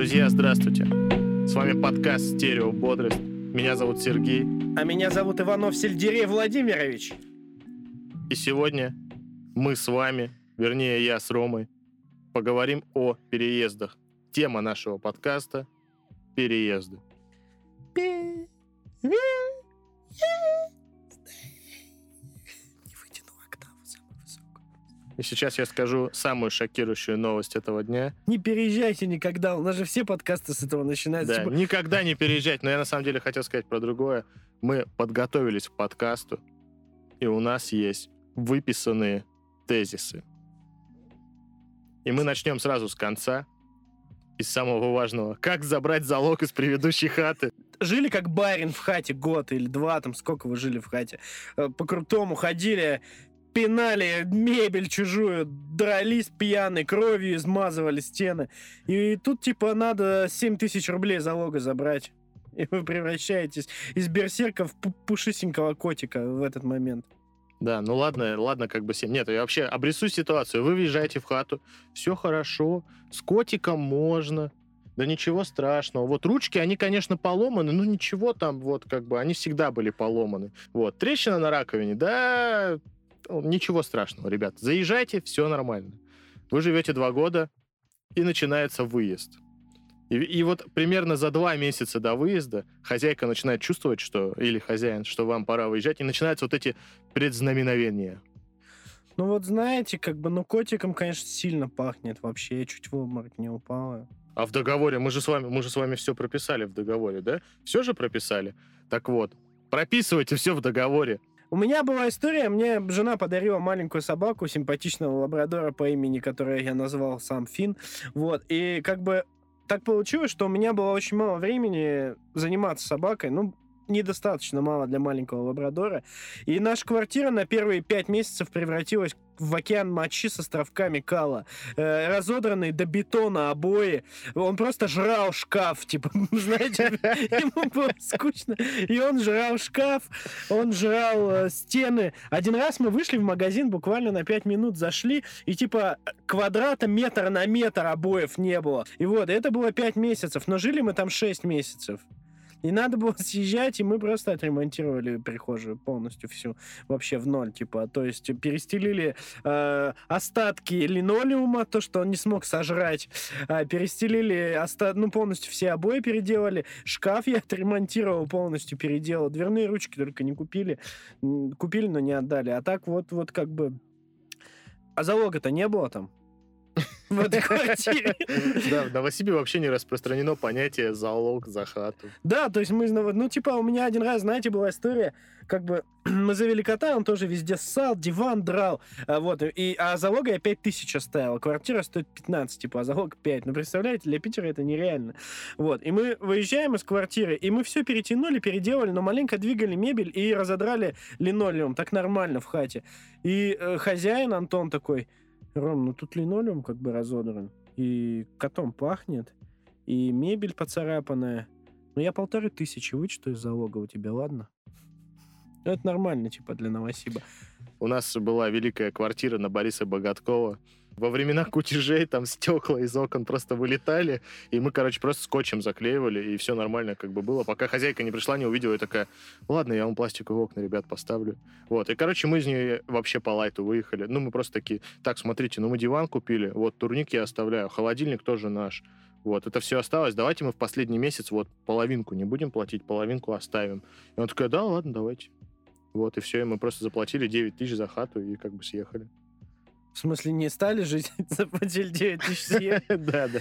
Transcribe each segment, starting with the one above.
Друзья, здравствуйте. С вами подкаст «Стерео Бодрость». Меня зовут Сергей. А меня зовут Иванов Сельдерей Владимирович. И сегодня мы с вами, вернее я с Ромой, поговорим о переездах. Тема нашего подкаста – переезды. И сейчас я скажу самую шокирующую новость этого дня. Не переезжайте никогда. У нас же все подкасты с этого начинаются. Да, Типа, никогда не переезжать. Но я на самом деле хотел сказать про другое. Мы подготовились к подкасту, и у нас есть выписанные тезисы. И мы начнем сразу с конца, из самого важного. Как забрать залог из предыдущей хаты? Жили как барин в хате год или два, там сколько вы жили в хате. Э, По крутому ходили, пинали мебель чужую, дрались пьяной, кровью измазывали стены. И тут, типа, надо 7 тысяч рублей залога забрать. И вы превращаетесь из берсерка в пу- пушистенького котика в этот момент. Да, ну ладно, ладно, как бы 7. Нет, я вообще обрисую ситуацию. Вы въезжаете в хату, все хорошо, с котиком можно, да ничего страшного. Вот ручки, они, конечно, поломаны, но ничего там, вот, как бы, они всегда были поломаны. Вот, трещина на раковине, да, ничего страшного, ребят. Заезжайте, все нормально. Вы живете два года, и начинается выезд. И, и вот примерно за два месяца до выезда хозяйка начинает чувствовать, что, или хозяин, что вам пора выезжать, и начинаются вот эти предзнаменовения. Ну вот знаете, как бы, ну котиком, конечно, сильно пахнет вообще. Я чуть в обморок не упала. А в договоре, мы же с вами, мы же с вами все прописали в договоре, да? Все же прописали? Так вот, прописывайте все в договоре. У меня была история, мне жена подарила маленькую собаку, симпатичного лабрадора по имени, которое я назвал сам Фин. Вот, и как бы так получилось, что у меня было очень мало времени заниматься собакой, ну, недостаточно мало для маленького лабрадора. И наша квартира на первые пять месяцев превратилась в океан мочи с островками кала. Э, разодранные до бетона обои. Он просто жрал шкаф, типа, знаете, ему было скучно. И он жрал шкаф, он жрал э, стены. Один раз мы вышли в магазин, буквально на 5 минут зашли, и типа квадрата метр на метр обоев не было. И вот, это было 5 месяцев, но жили мы там 6 месяцев. И надо было съезжать, и мы просто отремонтировали прихожую полностью всю, вообще в ноль, типа, то есть перестелили э, остатки линолеума, то, что он не смог сожрать, а, перестелили, оста- ну, полностью все обои переделали, шкаф я отремонтировал, полностью переделал, дверные ручки только не купили, купили, но не отдали, а так вот, вот как бы... А залога-то не было там? В этой квартире. Да, в Новосибе вообще не распространено понятие залог за хату. Да, то есть мы, ну, типа, у меня один раз, знаете, была история, как бы мы завели кота, он тоже везде ссал, диван драл, а, вот, и, а залога я 5 тысяч оставил, квартира стоит 15, типа, а залог 5, ну, представляете, для Питера это нереально, вот, и мы выезжаем из квартиры, и мы все перетянули, переделали, но маленько двигали мебель и разодрали линолеум, так нормально в хате, и э, хозяин Антон такой, Ром, ну тут линолеум как бы разодран, и котом пахнет, и мебель поцарапанная, ну, я полторы тысячи вычту из залога у тебя, ладно? Ну, Это нормально, типа, для Новосиба. У нас была великая квартира на Бориса Богаткова. Во времена кутежей там стекла из окон просто вылетали, и мы, короче, просто скотчем заклеивали, и все нормально как бы было. Пока хозяйка не пришла, не увидела, и такая, ладно, я вам пластиковые окна, ребят, поставлю. Вот, и, короче, мы из нее вообще по лайту выехали. Ну, мы просто такие, так, смотрите, ну мы диван купили, вот турник я оставляю, холодильник тоже наш. Вот, это все осталось. Давайте мы в последний месяц вот половинку не будем платить, половинку оставим. И он такой, да, ладно, давайте. Вот, и все, и мы просто заплатили 9 тысяч за хату и как бы съехали. В смысле, не стали жить, заплатили 9 тысяч? Да, да.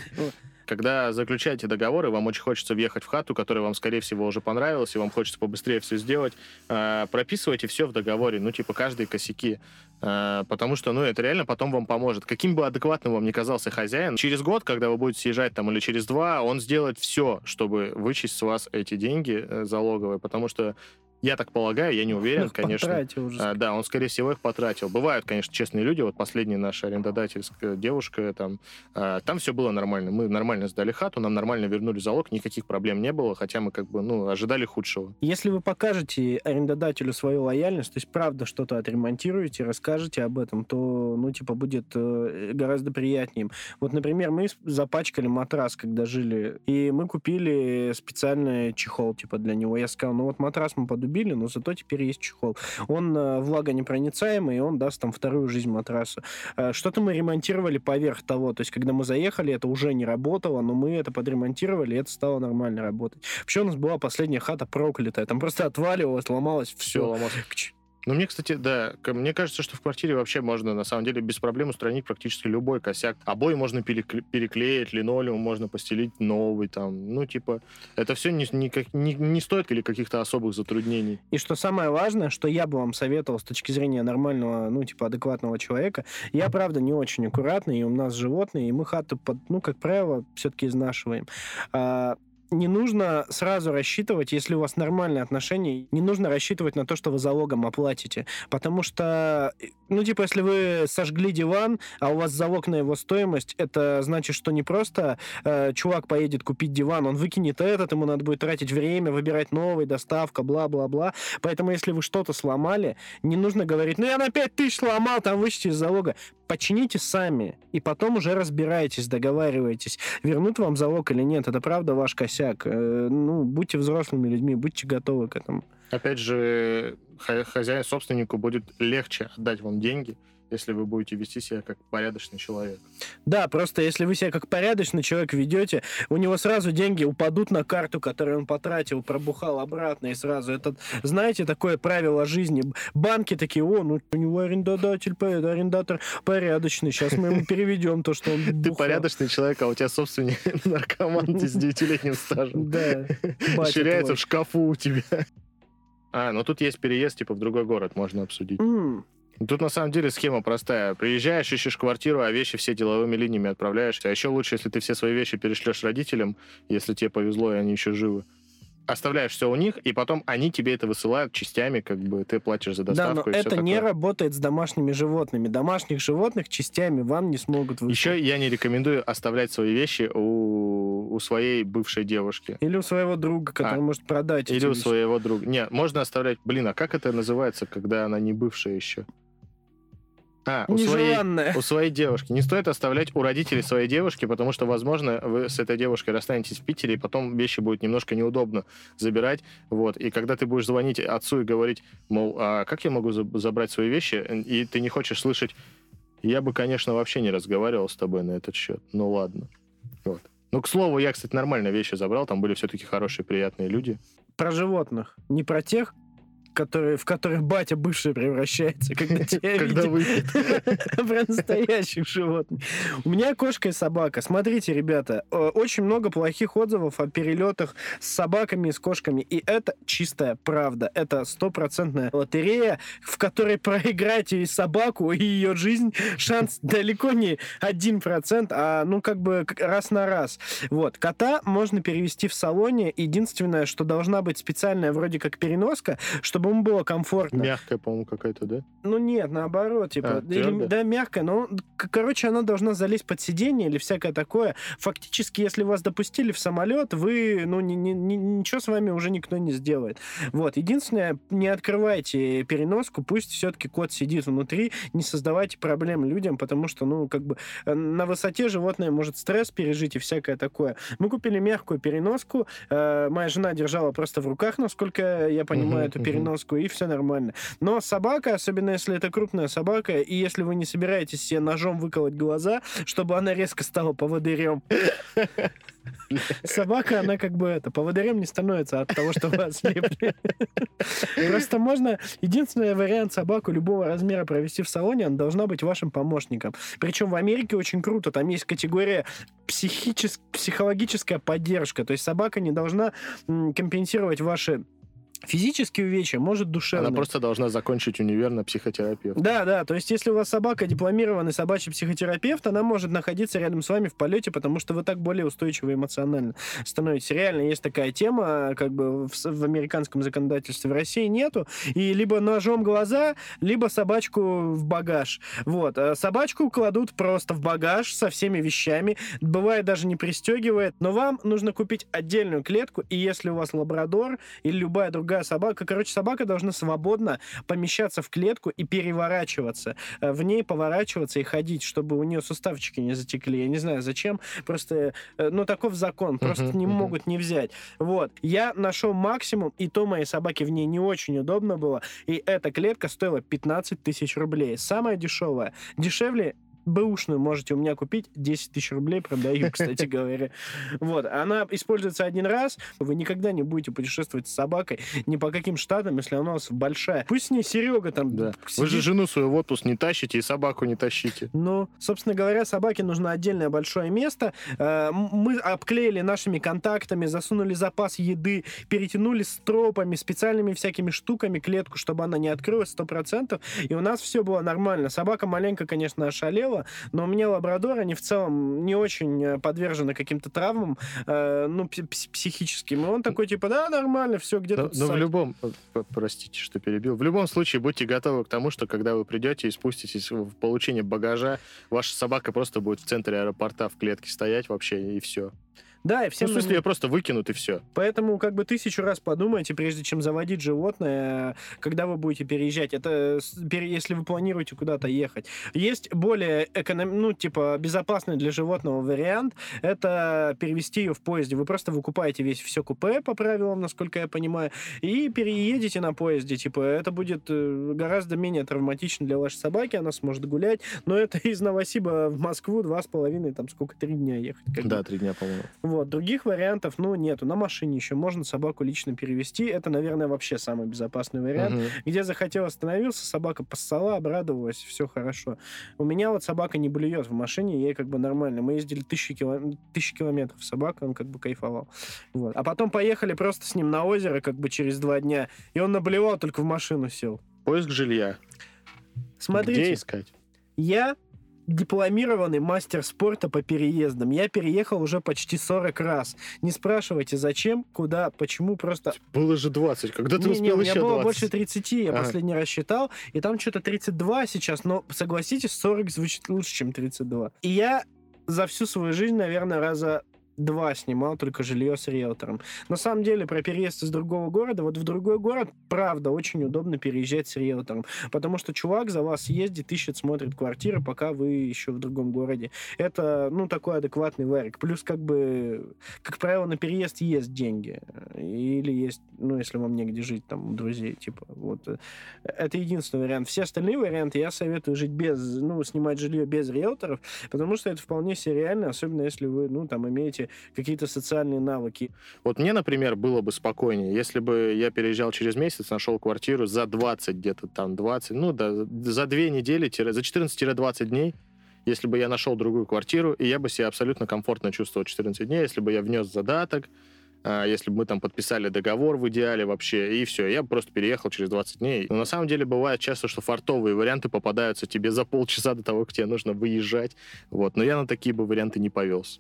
Когда заключаете договоры, вам очень хочется въехать в хату, которая вам, скорее всего, уже понравилась, и вам хочется побыстрее все сделать, а, прописывайте все в договоре, ну, типа, каждые косяки. А, Потому что, ну, это реально потом вам поможет. Каким бы адекватным вам ни казался хозяин, через год, когда вы будете съезжать там, или через два, он сделает все, чтобы вычесть с вас эти деньги э, залоговые, потому что Я так полагаю, я не уверен, Их конечно. потратил уже. А, да, он, скорее всего, их потратил. Бывают, конечно, честные люди. Вот последняя наша арендодательская девушка, там, а, там все было нормально. Мы нормально сдали хату, нам нормально вернули залог, никаких проблем не было, хотя мы как бы, ну, ожидали худшего. Если вы покажете арендодателю свою лояльность, то есть правда что-то отремонтируете, расскажете об этом, то, ну, типа, будет э, гораздо приятнее. Вот, например, мы запачкали матрас, когда жили, и мы купили специальный чехол, типа, для него. Я сказал, ну, вот матрас мы подубили, но зато теперь есть чехол. Он э, влагонепроницаемый, и он даст там вторую жизнь матрасу. Э, Что-то мы ремонтировали поверх того, то есть, когда мы заехали, это уже не работало, но мы это подремонтировали, и это стало нормально работать. Вообще у нас была последняя хата проклятая. Там просто отваливалось, ломалось Все все. ломалось. Ну, мне, кстати, да, мне кажется, что в квартире вообще можно, на самом деле, без проблем устранить практически любой косяк. Обои можно перекле- переклеить, линолеум можно постелить новый, там, ну, типа, это все не, никак- не, не стоит или каких-то особых затруднений. И что самое важное, что я бы вам советовал с точки зрения нормального, ну, типа, адекватного человека, я, правда, не очень аккуратный, и у нас животные, и мы хаты, под, ну, как правило, все-таки изнашиваем. А, не нужно сразу рассчитывать, если у вас нормальные отношения, не нужно рассчитывать на то, что вы залогом оплатите. Потому что, ну, типа, если вы сожгли диван, а у вас залог на его стоимость, это значит, что не просто э, чувак поедет купить диван, он выкинет этот, ему надо будет тратить время, выбирать новый, доставка, бла-бла-бла. Поэтому, если вы что-то сломали, не нужно говорить, ну, я на 5 тысяч сломал, там вычти из залога. Почините сами, и потом уже разбирайтесь, договаривайтесь, вернут вам залог или нет. Это правда ваш косяк. Э, Ну, будьте взрослыми людьми, будьте готовы к этому. Опять же, хозяин, собственнику будет легче отдать вам деньги, если вы будете вести себя как порядочный человек. Да, просто если вы себя как порядочный человек ведете, у него сразу деньги упадут на карту, которую он потратил, пробухал обратно и сразу. Это, знаете, такое правило жизни. Банки такие, о, ну у него арендодатель, арендатор порядочный, сейчас мы ему переведем то, что он Ты бухал». порядочный человек, а у тебя собственник наркоман ты с девятилетним стажем. Да, Ширяется в шкафу у тебя. А, ну тут есть переезд, типа, в другой город можно обсудить. Тут на самом деле схема простая. Приезжаешь, ищешь квартиру, а вещи все деловыми линиями отправляешь. А еще лучше, если ты все свои вещи перешлешь родителям, если тебе повезло, и они еще живы. Оставляешь все у них, и потом они тебе это высылают частями, как бы ты платишь за Да, доставку но и всё это не такое. работает с домашними животными. Домашних животных частями вам не смогут выслать. Еще я не рекомендую оставлять свои вещи у, у своей бывшей девушки. Или у своего друга, который А, может продать Или у вещи. своего друга. Не, можно оставлять... Блин, а как это называется, когда она не бывшая еще? А, у своей, у своей девушки. Не стоит оставлять у родителей своей девушки, потому что, возможно, вы с этой девушкой расстанетесь в Питере, и потом вещи будет немножко неудобно забирать. Вот. И когда ты будешь звонить отцу и говорить, мол, а как я могу заб- забрать свои вещи, и ты не хочешь слышать, я бы, конечно, вообще не разговаривал с тобой на этот счет. Ну ладно. Вот. Ну, к слову, я, кстати, нормально вещи забрал, там были все-таки хорошие, приятные люди. Про животных. Не про тех, которые, в которых батя бывший превращается, когда тебя Когда выпьет. Про настоящих животных. У меня кошка и собака. Смотрите, ребята, э, очень много плохих отзывов о перелетах с собаками и с кошками. И это чистая правда. Это стопроцентная лотерея, в которой проиграть и собаку, и ее жизнь шанс далеко не один процент, а ну как бы раз на раз. Вот. Кота можно перевести в салоне. Единственное, что должна быть специальная вроде как переноска, чтобы ему было комфортно. Мягкая, по-моему, какая-то, да? Ну нет, наоборот, типа, А, или- да, мягкая, но, короче, она должна залезть под сиденье или всякое такое. Фактически, если вас допустили в самолет, вы, ну, ни- ни- ни- ничего с вами уже никто не сделает. Вот, единственное, не открывайте переноску, пусть все-таки кот сидит внутри, не создавайте проблем людям, потому что, ну, как бы э, на высоте животное может стресс пережить и всякое такое. Мы купили мягкую переноску, э, моя жена держала просто в руках, насколько я понимаю, Мгм, эту мгм. Переноску, и все нормально. Но собака, особенно если это крупная собака, и если вы не собираетесь себе ножом выколоть глаза, чтобы она резко стала поводырем. Собака, она как бы это, поводырем не становится от того, что ослепли. Просто можно... Единственный вариант собаку любого размера провести в салоне, она должна быть вашим помощником. Причем в Америке очень круто, там есть категория психичес- психологическая поддержка, то есть собака не должна компенсировать ваши Физические увечья, может душевные. Она просто должна закончить универ на психотерапевт. Да, да, то есть если у вас собака дипломированный собачий психотерапевт, она может находиться рядом с вами в полете, потому что вы так более устойчивы эмоционально становитесь. Реально есть такая тема, как бы в, в американском законодательстве в России нету, и либо ножом глаза, либо собачку в багаж. Вот. А собачку кладут просто в багаж со всеми вещами, бывает даже не пристегивает, но вам нужно купить отдельную клетку, и если у вас лабрадор или любая другая другая собака. Короче, собака должна свободно помещаться в клетку и переворачиваться. Э, в ней поворачиваться и ходить, чтобы у нее суставчики не затекли. Я не знаю, зачем. Просто, э, ну, таков закон. Просто uh-huh, не uh-huh. могут не взять. Вот. Я нашел максимум, и то моей собаке в ней не очень удобно было. И эта клетка стоила 15 тысяч рублей. Самая дешевая. Дешевле бэушную можете у меня купить. 10 тысяч рублей продаю, кстати говоря. Вот. Она используется один раз. Вы никогда не будете путешествовать с собакой ни по каким штатам, если она у вас большая. Пусть с ней Серега там да. Вы же жену свою в отпуск не тащите и собаку не тащите. Ну, собственно говоря, собаке нужно отдельное большое место. Э, мы обклеили нашими контактами, засунули запас еды, перетянули стропами, специальными всякими штуками клетку, чтобы она не открылась 100%. И у нас все было нормально. Собака маленько, конечно, ошалела, было, но у меня лабрадоры, они в целом не очень э, подвержены каким-то травмам, э, ну, психическим. И он такой, типа, да, нормально, все, где-то... Но, но в любом, простите, что перебил, в любом случае будьте готовы к тому, что когда вы придете и спуститесь в получение багажа, ваша собака просто будет в центре аэропорта в клетке стоять вообще, и все. Да, и всем... Ну, в смысле, ее просто выкинут, и все. Поэтому как бы тысячу раз подумайте, прежде чем заводить животное, когда вы будете переезжать. Это если вы планируете куда-то ехать. Есть более эконом... ну, типа, безопасный для животного вариант. Это перевести ее в поезде. Вы просто выкупаете весь все купе по правилам, насколько я понимаю, и переедете на поезде. Типа, это будет э, гораздо менее травматично для вашей собаки, она сможет гулять. Но это из Новосиба в Москву два с половиной, там сколько, три дня ехать. Да, три дня, по-моему. Вот. Других вариантов, ну, нету. На машине еще можно собаку лично перевести. Это, наверное, вообще самый безопасный вариант. Угу. Где захотел, остановился, собака поссала, обрадовалась, все хорошо. У меня вот собака не блюет в машине, ей как бы нормально. Мы ездили тысячи, кило... тысячи километров собака, он как бы кайфовал. Вот. А потом поехали просто с ним на озеро, как бы через два дня, и он наблевал, только в машину сел. Поиск жилья. Смотрите. Где искать? Я дипломированный мастер спорта по переездам. Я переехал уже почти 40 раз. Не спрашивайте, зачем, куда, почему, просто... Было же 20. Когда ты не, успел не, еще 20? У меня было больше 30, я ага. последний раз считал. И там что-то 32 сейчас, но, согласитесь, 40 звучит лучше, чем 32. И я за всю свою жизнь, наверное, раза два снимал только жилье с риэлтором. На самом деле, про переезд из другого города, вот в другой город, правда, очень удобно переезжать с риэлтором, потому что чувак за вас ездит, ищет, смотрит квартиры, пока вы еще в другом городе. Это, ну, такой адекватный варик. Плюс, как бы, как правило, на переезд есть деньги. Или есть, ну, если вам негде жить, там, у друзей, типа, вот. Это единственный вариант. Все остальные варианты я советую жить без, ну, снимать жилье без риэлторов, потому что это вполне себе реально, особенно если вы, ну, там, имеете какие-то социальные навыки. Вот мне, например, было бы спокойнее, если бы я переезжал через месяц, нашел квартиру за 20 где-то там, 20, ну да, за две недели, за 14-20 дней, если бы я нашел другую квартиру, и я бы себя абсолютно комфортно чувствовал 14 дней, если бы я внес задаток, а, если бы мы там подписали договор в идеале вообще, и все, я просто переехал через 20 дней. Но на самом деле бывает часто, что фартовые варианты попадаются тебе за полчаса до того, как тебе нужно выезжать. Вот. Но я на такие бы варианты не повелся.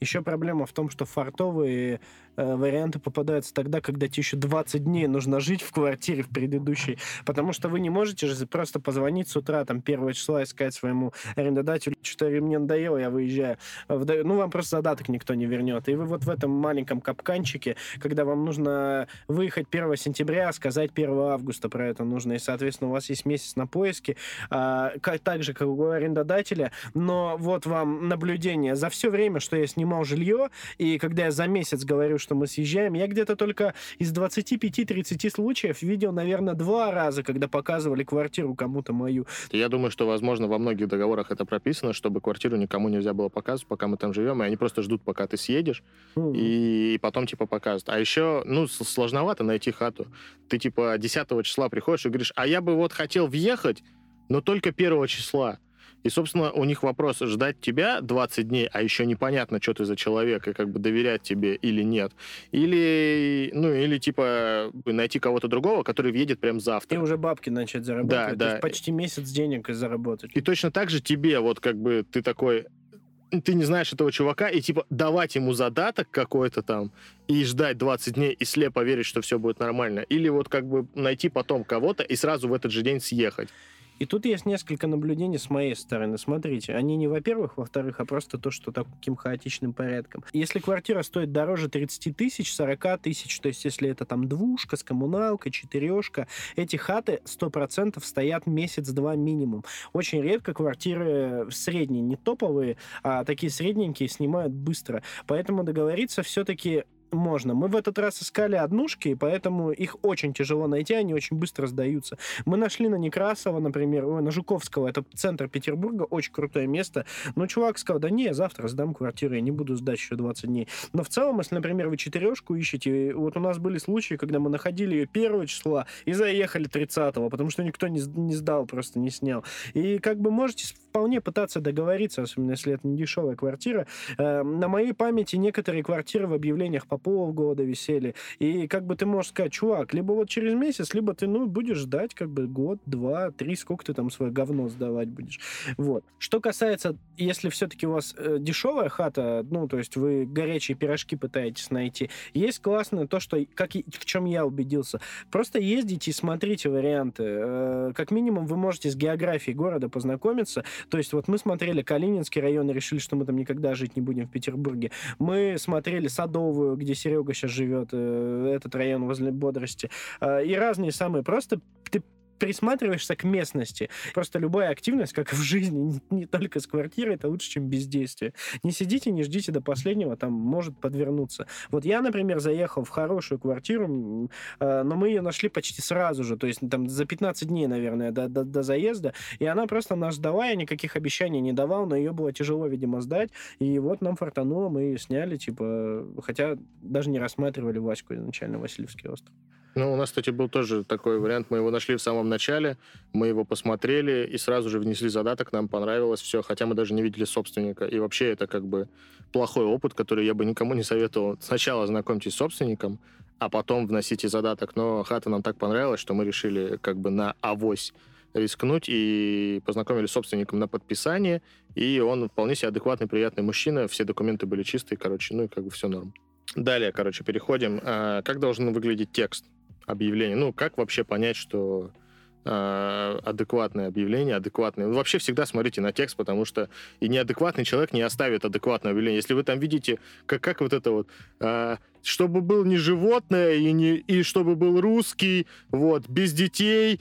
Еще проблема в том, что фартовые Э, варианты попадаются тогда, когда тебе еще 20 дней нужно жить в квартире в предыдущей, потому что вы не можете же просто позвонить с утра, там, первого числа, искать своему арендодателю, что мне надоело, я выезжаю. Ну, вам просто задаток никто не вернет. И вы вот в этом маленьком капканчике, когда вам нужно выехать 1 сентября, сказать 1 августа про это нужно, и, соответственно, у вас есть месяц на поиски, а, как, так же, как у арендодателя, но вот вам наблюдение. За все время, что я снимал жилье, и когда я за месяц говорю, что мы съезжаем. Я где-то только из 25-30 случаев видел, наверное, два раза, когда показывали квартиру кому-то мою. Я думаю, что, возможно, во многих договорах это прописано, чтобы квартиру никому нельзя было показывать, пока мы там живем, и они просто ждут, пока ты съедешь, mm. и потом, типа, показывают. А еще, ну, сложновато найти хату. Ты, типа, 10 числа приходишь и говоришь, а я бы вот хотел въехать, но только первого числа. И, собственно, у них вопрос, ждать тебя 20 дней, а еще непонятно, что ты за человек, и как бы доверять тебе или нет. Или, ну, или типа найти кого-то другого, который въедет прям завтра. И уже бабки начать зарабатывать. Да, То да. есть почти месяц денег заработать. И точно так же тебе, вот как бы ты такой, ты не знаешь этого чувака, и типа давать ему задаток какой-то там, и ждать 20 дней, и слепо верить, что все будет нормально. Или вот как бы найти потом кого-то и сразу в этот же день съехать. И тут есть несколько наблюдений с моей стороны. Смотрите, они не во-первых, во-вторых, а просто то, что таким хаотичным порядком. Если квартира стоит дороже 30 тысяч, 40 тысяч, то есть если это там двушка с коммуналкой, четырешка, эти хаты 100% стоят месяц-два минимум. Очень редко квартиры средние, не топовые, а такие средненькие снимают быстро. Поэтому договориться все-таки можно. Мы в этот раз искали однушки, и поэтому их очень тяжело найти, они очень быстро сдаются. Мы нашли на Некрасова, например, ой, на Жуковского, это центр Петербурга, очень крутое место. Но чувак сказал, да не, завтра сдам квартиру, я не буду сдать еще 20 дней. Но в целом, если, например, вы четырешку ищете, вот у нас были случаи, когда мы находили ее 1 числа и заехали 30-го, потому что никто не, не сдал, просто не снял. И как бы можете вполне пытаться договориться, особенно если это не дешевая квартира. Э, на моей памяти некоторые квартиры в объявлениях по полгода висели. И как бы ты можешь сказать, чувак, либо вот через месяц, либо ты, ну, будешь ждать как бы год, два, три, сколько ты там свое говно сдавать будешь. Вот. Что касается, если все-таки у вас э, дешевая хата, ну, то есть вы горячие пирожки пытаетесь найти, есть классное то, что, как и, в чем я убедился, просто ездите и смотрите варианты. Э, как минимум вы можете с географией города познакомиться. То есть вот мы смотрели Калининский район и решили, что мы там никогда жить не будем в Петербурге. Мы смотрели Садовую, где Серега сейчас живет, э, этот район возле бодрости. Э, и разные самые. Просто ты присматриваешься к местности. Просто любая активность, как в жизни, не, не только с квартирой, это лучше, чем бездействие. Не сидите, не ждите до последнего, там может подвернуться. Вот я, например, заехал в хорошую квартиру, э, но мы ее нашли почти сразу же, то есть там за 15 дней, наверное, до, до, до заезда, и она просто нас сдала, я никаких обещаний не давал, но ее было тяжело, видимо, сдать, и вот нам фартануло, мы ее сняли, типа, хотя даже не рассматривали Ваську изначально, Васильевский остров. Ну, у нас, кстати, был тоже такой вариант. Мы его нашли в самом начале, мы его посмотрели и сразу же внесли задаток, нам понравилось все, хотя мы даже не видели собственника. И вообще это как бы плохой опыт, который я бы никому не советовал. Сначала знакомьтесь с собственником, а потом вносите задаток. Но хата нам так понравилась, что мы решили как бы на авось рискнуть и познакомились с собственником на подписание, и он вполне себе адекватный, приятный мужчина, все документы были чистые, короче, ну и как бы все норм. Далее, короче, переходим. А, как должен выглядеть текст объявления? Ну, как вообще понять, что а, адекватное объявление, адекватное. Ну, вообще всегда смотрите на текст, потому что и неадекватный человек не оставит адекватное объявление. Если вы там видите, как, как вот это вот, а, чтобы был не животное и, не, и чтобы был русский, вот, без детей,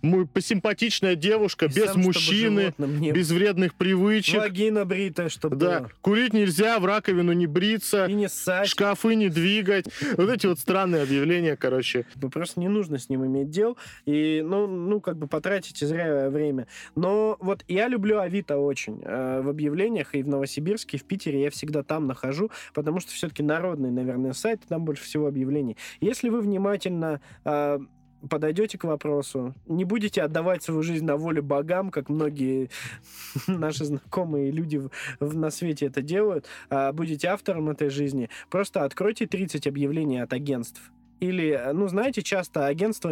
мы, посимпатичная девушка, И без сам, мужчины, без вредных привычек. Вагина бритая, чтобы Да, было. курить нельзя, в раковину не бриться, И не ссать. шкафы не двигать. Вот эти вот странные объявления, короче. Ну, Просто не нужно с ним иметь дел. И, ну, ну, как бы потратите зря время. Но вот я люблю Авито очень. Э, В объявлениях и в Новосибирске, и в Питере я всегда там нахожу, потому что все-таки народный, наверное, сайт, и там больше всего объявлений. Если вы внимательно э, подойдете к вопросу, не будете отдавать свою жизнь на волю богам, как многие наши знакомые люди в- в- на свете это делают, а будете автором этой жизни, просто откройте 30 объявлений от агентств. Или, э, ну, знаете, часто агентство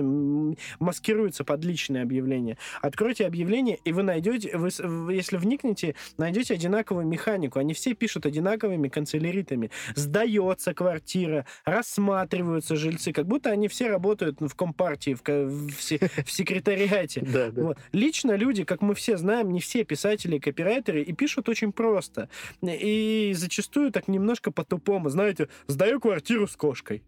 маскируется под личные объявления. Откройте объявление, и вы найдете, вы, если вникнете, найдете одинаковую механику. Они все пишут одинаковыми канцеляритами. Сдается квартира, рассматриваются жильцы, как будто они все работают в компартии, в, в в секретариате. Вот. Лично люди, как мы все знаем, не все писатели и копирайтеры, и пишут очень просто. И зачастую так немножко по-тупому. Знаете, сдаю квартиру с кошкой.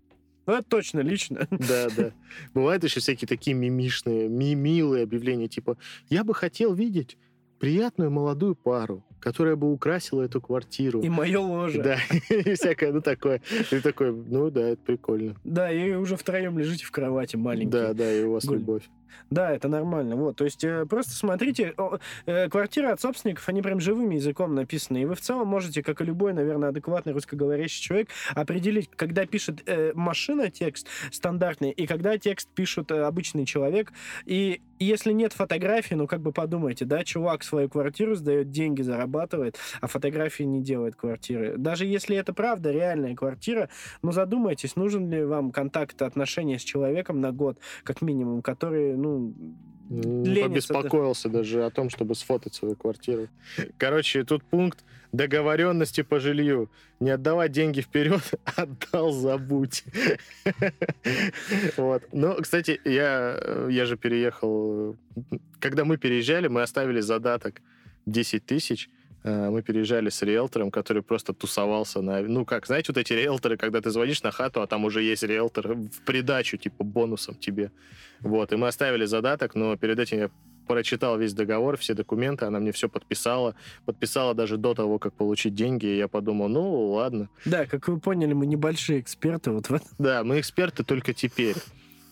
Ну, это точно лично. Да, да. Бывают еще всякие такие мимишные, ми- милые объявления, типа «Я бы хотел видеть приятную молодую пару, которая бы украсила эту квартиру». И мое ложе. Да, и всякое, ну такое. Ты такой, ну да, это прикольно. Да, и уже втроем лежите в кровати маленькие. Да, да, и у вас любовь. Да, это нормально. Вот, то есть э, просто смотрите, э, квартиры от собственников, они прям живым языком написаны, и вы в целом можете, как и любой, наверное, адекватный русскоговорящий человек, определить, когда пишет э, машина текст стандартный, и когда текст пишет э, обычный человек, и если нет фотографии, ну как бы подумайте, да, чувак свою квартиру сдает, деньги зарабатывает, а фотографии не делает квартиры. Даже если это правда реальная квартира, ну задумайтесь, нужен ли вам контакт, отношения с человеком на год, как минимум, который, ну, побеспокоился даже о том, чтобы сфотать свою квартиру. Короче, тут пункт договоренности по жилью. Не отдавать деньги вперед, отдал, забудь. Вот. Ну, кстати, я, я же переехал... Когда мы переезжали, мы оставили задаток 10 тысяч. Э, мы переезжали с риэлтором, который просто тусовался на... Ну, как, знаете, вот эти риэлторы, когда ты звонишь на хату, а там уже есть риэлтор в придачу, типа, бонусом тебе. Вот, и мы оставили задаток, но перед этим я прочитал весь договор, все документы, она мне все подписала. Подписала даже до того, как получить деньги, и я подумал, ну, ладно. Да, как вы поняли, мы небольшие эксперты вот в этом. Да, мы эксперты только теперь.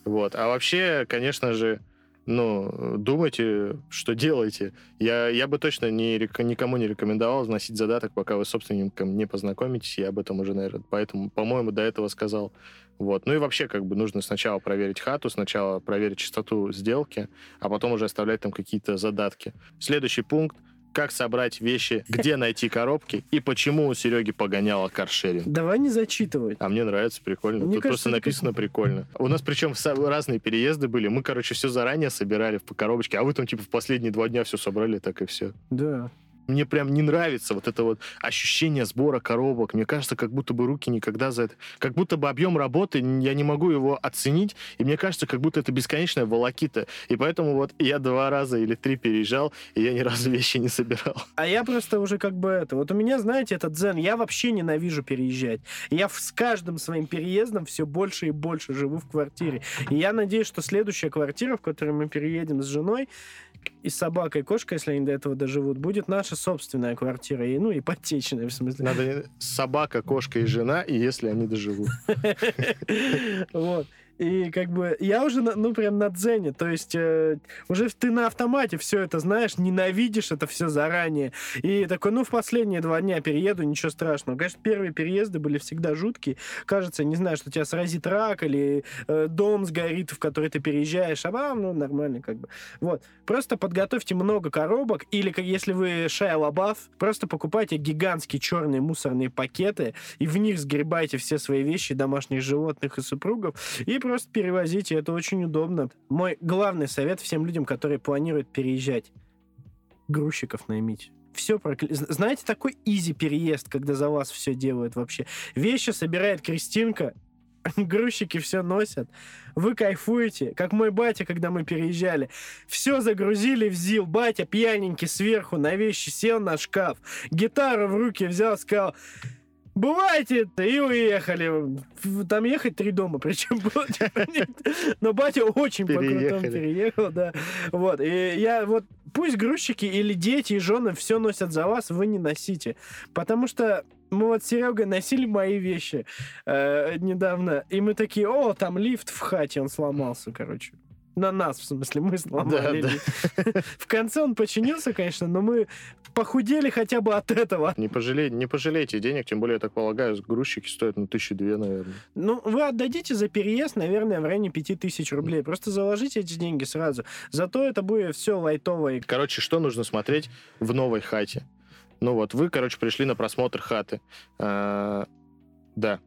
Вот. А вообще, конечно же, ну, думайте, что делаете. Я, я бы точно не, никому не рекомендовал вносить задаток, пока вы с собственником не познакомитесь. Я об этом уже, наверное, поэтому, по-моему, до этого сказал. Вот. Ну и вообще, как бы, нужно сначала проверить хату, сначала проверить частоту сделки, а потом уже оставлять там какие-то задатки. Следующий пункт — как собрать вещи, где найти коробки и почему у Сереги погоняло каршеринг. Давай не зачитывать. А мне нравится, прикольно. Мне Тут кажется, просто написано как... прикольно. У нас причем разные переезды были. Мы, короче, все заранее собирали по коробочке, а вы там типа в последние два дня все собрали, так и все. Да. Мне прям не нравится вот это вот ощущение сбора коробок. Мне кажется, как будто бы руки никогда за это... Как будто бы объем работы, я не могу его оценить, и мне кажется, как будто это бесконечная волокита. И поэтому вот я два раза или три переезжал, и я ни разу вещи не собирал. А я просто уже как бы это... Вот у меня, знаете, этот дзен, я вообще ненавижу переезжать. Я с каждым своим переездом все больше и больше живу в квартире. И я надеюсь, что следующая квартира, в которую мы переедем с женой, и собака, и кошка, если они до этого доживут, будет наша собственная квартира. И, ну, ипотечная, в смысле. Надо собака, кошка и жена, и если они доживут. Вот. И как бы я уже, ну, прям на дзене. То есть э, уже ты на автомате все это знаешь, ненавидишь это все заранее. И такой, ну, в последние два дня перееду, ничего страшного. Конечно, первые переезды были всегда жуткие. Кажется, не знаю, что тебя сразит рак или э, дом сгорит, в который ты переезжаешь. А вам, ну, нормально как бы. Вот. Просто подготовьте много коробок. Или, если вы Шая Лабаф, просто покупайте гигантские черные мусорные пакеты и в них сгребайте все свои вещи домашних животных и супругов. И просто перевозите, это очень удобно. Мой главный совет всем людям, которые планируют переезжать. Грузчиков наймите. Все прокля... Знаете, такой изи переезд, когда за вас все делают вообще. Вещи собирает Кристинка, грузчики все носят. Вы кайфуете, как мой батя, когда мы переезжали. Все загрузили в ЗИЛ. Батя пьяненький сверху на вещи сел на шкаф. Гитару в руки взял, сказал, Бывайте, и уехали. Там ехать три дома, причем было, типа, Но батя очень по крутому переехал, да. Вот, и я вот, пусть грузчики или дети и жены все носят за вас, вы не носите. Потому что мы вот с Серегой носили мои вещи э, недавно, и мы такие, о, там лифт в хате, он сломался, короче. На нас, в смысле, мы сломали. Да, да. В конце он починился, конечно, но мы похудели хотя бы от этого. Не, пожалей, не пожалейте денег, тем более, я так полагаю, грузчики стоят ну, тысячи две, наверное. Ну, вы отдадите за переезд, наверное, в районе пяти тысяч рублей. Просто заложите эти деньги сразу. Зато это будет все лайтовое. Короче, что нужно смотреть в новой хате? Ну вот, вы, короче, пришли на просмотр хаты. А, да.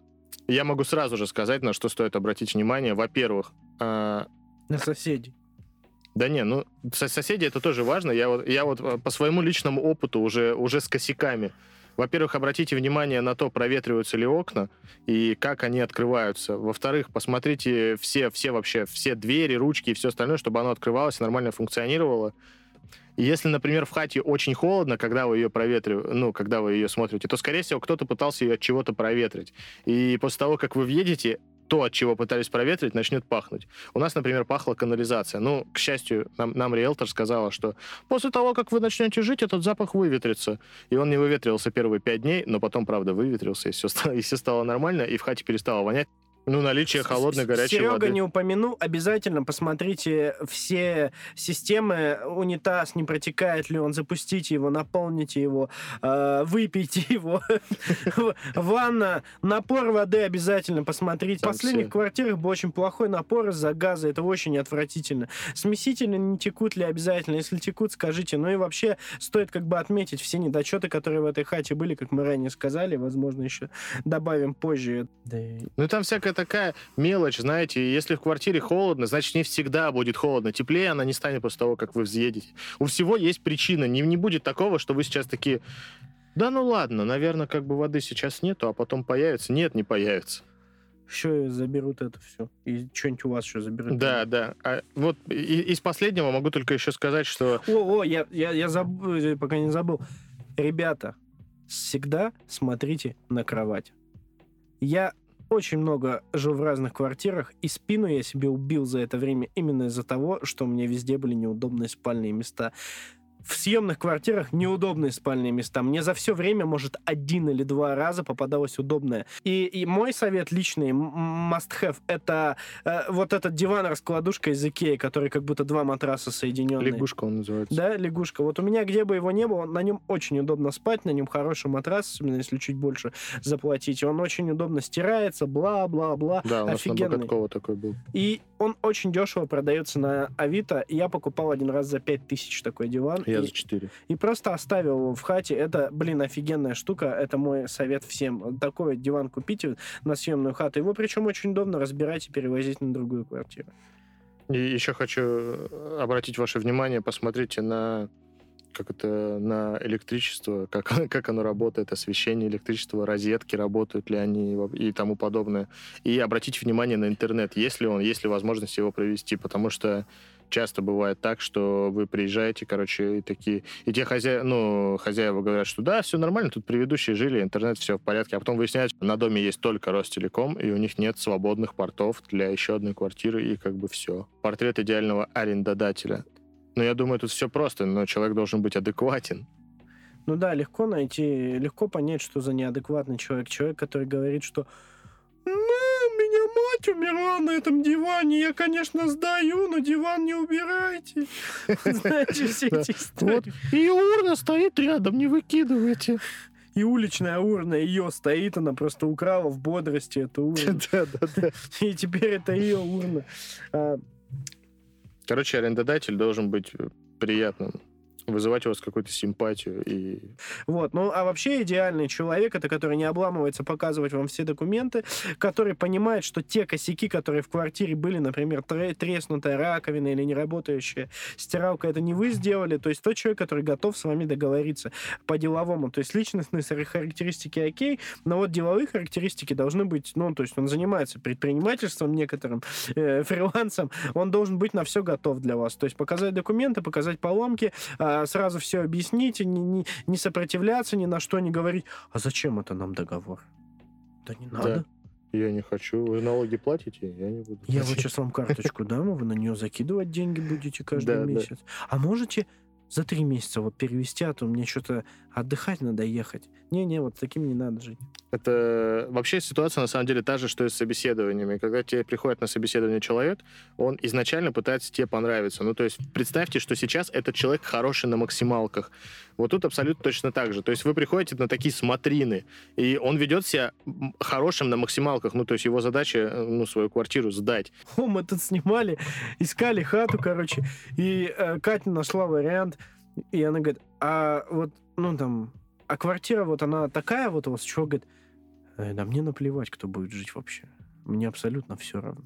Я могу сразу же сказать, на что стоит обратить внимание. Во-первых, а, на соседей. Да не, ну, соседи это тоже важно. Я вот, я вот э, по своему личному опыту уже, уже с косяками. Во-первых, обратите внимание на то, проветриваются ли окна и как они открываются. Во-вторых, посмотрите все, все вообще, все двери, ручки и все остальное, чтобы оно открывалось нормально функционировало. Если, например, в хате очень холодно, когда вы ее проветриваете, ну, когда вы ее смотрите, то, скорее всего, кто-то пытался ее от чего-то проветрить. И после того, как вы въедете, то, от чего пытались проветрить, начнет пахнуть. У нас, например, пахла канализация. Ну, к счастью, нам, нам риэлтор сказала, что после того, как вы начнете жить, этот запах выветрится. И он не выветрился первые пять дней, но потом, правда, выветрился, и все, и все стало нормально, и в хате перестало вонять. Ну, наличие холодной, горячей Серега воды. не упомянул, обязательно посмотрите все системы. Унитаз, не протекает ли он, запустите его, наполните его, э, выпейте его. Ванна, напор воды обязательно посмотрите. В последних квартирах был очень плохой напор из-за газа, это очень отвратительно. Смесители не текут ли обязательно? Если текут, скажите. Ну и вообще стоит как бы отметить все недочеты, которые в этой хате были, как мы ранее сказали, возможно, еще добавим позже. Ну, и там всякая такая мелочь, знаете, если в квартире холодно, значит, не всегда будет холодно. Теплее она не станет после того, как вы взъедете. У всего есть причина. Не, не будет такого, что вы сейчас такие, да ну ладно, наверное, как бы воды сейчас нету, а потом появится. Нет, не появится. еще заберут это все. И что-нибудь у вас еще заберут. Да, да. А вот и- из последнего могу только еще сказать, что О, о, я, я, я забыл, пока не забыл. Ребята, всегда смотрите на кровать. Я очень много жил в разных квартирах, и спину я себе убил за это время именно из-за того, что у меня везде были неудобные спальные места. В съемных квартирах неудобные спальные места. Мне за все время, может, один или два раза попадалось удобное. И, и мой совет личный, м- must have, это э, вот этот диван-раскладушка из Икеи, который как будто два матраса соединенные. лягушка он называется. Да, лягушка. Вот у меня, где бы его не было, на нем очень удобно спать, на нем хороший матрас, особенно если чуть больше заплатить. Он очень удобно стирается, бла-бла-бла. Да, у нас на Офигенный. Боготкова такой был. И он очень дешево продается на Авито. Я покупал один раз за 5000 такой диван. Я и, за 4. и просто оставил его в хате. Это, блин, офигенная штука. Это мой совет всем. Такой диван купите на съемную хату. Его причем очень удобно разбирать и перевозить на другую квартиру. И еще хочу э, обратить ваше внимание, посмотрите на как это на электричество, как, как оно работает, освещение электричества, розетки, работают ли они и тому подобное. И обратите внимание на интернет, есть ли он, есть ли возможность его провести, потому что часто бывает так, что вы приезжаете, короче, и такие, и те хозя... ну, хозяева говорят, что да, все нормально, тут предыдущие жили, интернет, все в порядке, а потом выясняется, на доме есть только Ростелеком, и у них нет свободных портов для еще одной квартиры, и как бы все. Портрет идеального арендодателя. Но я думаю, тут все просто, но человек должен быть адекватен. Ну да, легко найти, легко понять, что за неадекватный человек. Человек, который говорит, что ну, мать умерла на этом диване, я, конечно, сдаю, но диван не убирайте. Знаете, все эти истории. И урна стоит рядом, не выкидывайте. И уличная урна ее стоит, она просто украла в бодрости эту урну. Да, да, да. И теперь это ее урна. А, Короче, арендодатель должен быть приятным, вызывать у вас какую-то симпатию и Вот. Ну, а вообще идеальный человек, это который не обламывается показывать вам все документы, который понимает, что те косяки, которые в квартире были, например, тре- треснутая раковина или неработающая стиралка, это не вы сделали. То есть тот человек, который готов с вами договориться по-деловому. То есть личностные характеристики окей, но вот деловые характеристики должны быть, ну, то есть он занимается предпринимательством некоторым, э, фрилансом, он должен быть на все готов для вас. То есть показать документы, показать поломки, а, сразу все объяснить, не, не, не сопротивляться, ни на что не говорить. А зачем это нам договор? Да не надо. я не хочу. Вы налоги платите, я не буду. Я вот сейчас вам карточку дам, вы на нее закидывать деньги будете каждый Да, да. месяц. А можете за три месяца вот перевести, а то мне что-то отдыхать надо ехать. Не-не, вот таким не надо жить. Это вообще ситуация на самом деле та же, что и с собеседованиями. Когда тебе приходит на собеседование человек, он изначально пытается тебе понравиться. Ну, то есть представьте, что сейчас этот человек хороший на максималках. Вот тут абсолютно точно так же. То есть вы приходите на такие смотрины, и он ведет себя хорошим на максималках. Ну, то есть его задача, э, ну, свою квартиру сдать. О, мы тут снимали, искали хату, короче, и э, Катя нашла вариант, и она говорит, а вот, ну там, а квартира вот она такая вот у вас, чего, говорит, «Э, да мне наплевать, кто будет жить вообще. Мне абсолютно все равно.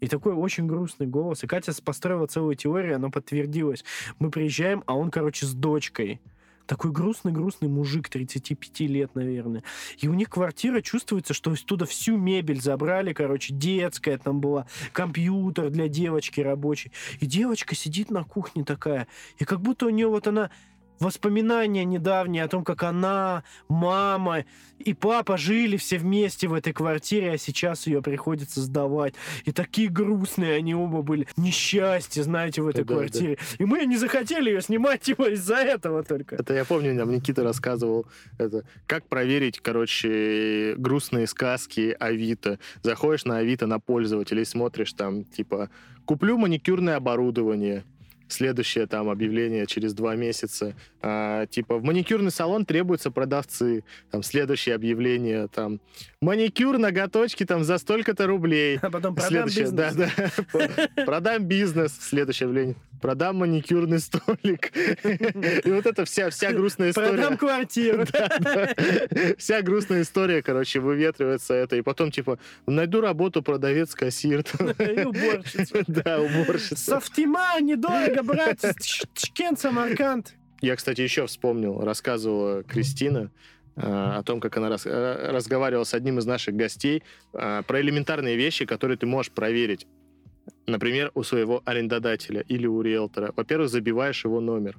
И такой очень грустный голос. И Катя построила целую теорию, она подтвердилась. Мы приезжаем, а он, короче, с дочкой. Такой грустный-грустный мужик, 35 лет, наверное. И у них квартира чувствуется, что туда всю мебель забрали, короче, детская там была, компьютер для девочки рабочий. И девочка сидит на кухне такая, и как будто у нее вот она воспоминания недавние о том, как она, мама и папа жили все вместе в этой квартире, а сейчас ее приходится сдавать. И такие грустные они оба были. Несчастье, знаете, в этой Да, квартире. И мы не захотели ее снимать, типа, из-за этого только. Это я помню, нам Никита рассказывал, это, как проверить, короче, грустные сказки Авито. Заходишь на Авито на пользователей, смотришь там, типа, куплю маникюрное оборудование. Следующее там объявление через два месяца. А, типа, в маникюрный салон требуются продавцы. Там следующее объявление, там, маникюр, ноготочки там за столько-то рублей. А потом продам Следующее, бизнес. да, да. Продам бизнес. Следующее объявление. Продам маникюрный столик. И вот это вся, вся грустная история. Продам квартиру. Вся грустная история, короче, выветривается это. И потом, типа, найду работу продавец-кассир. И уборщица. Да, уборщица. Софтима, недорого брать. Ч- Чкент, Самарканд. Я, кстати, еще вспомнил, рассказывала Кристина э, о том, как она э, разговаривала с одним из наших гостей э, про элементарные вещи, которые ты можешь проверить. Например, у своего арендодателя или у риэлтора. Во-первых, забиваешь его номер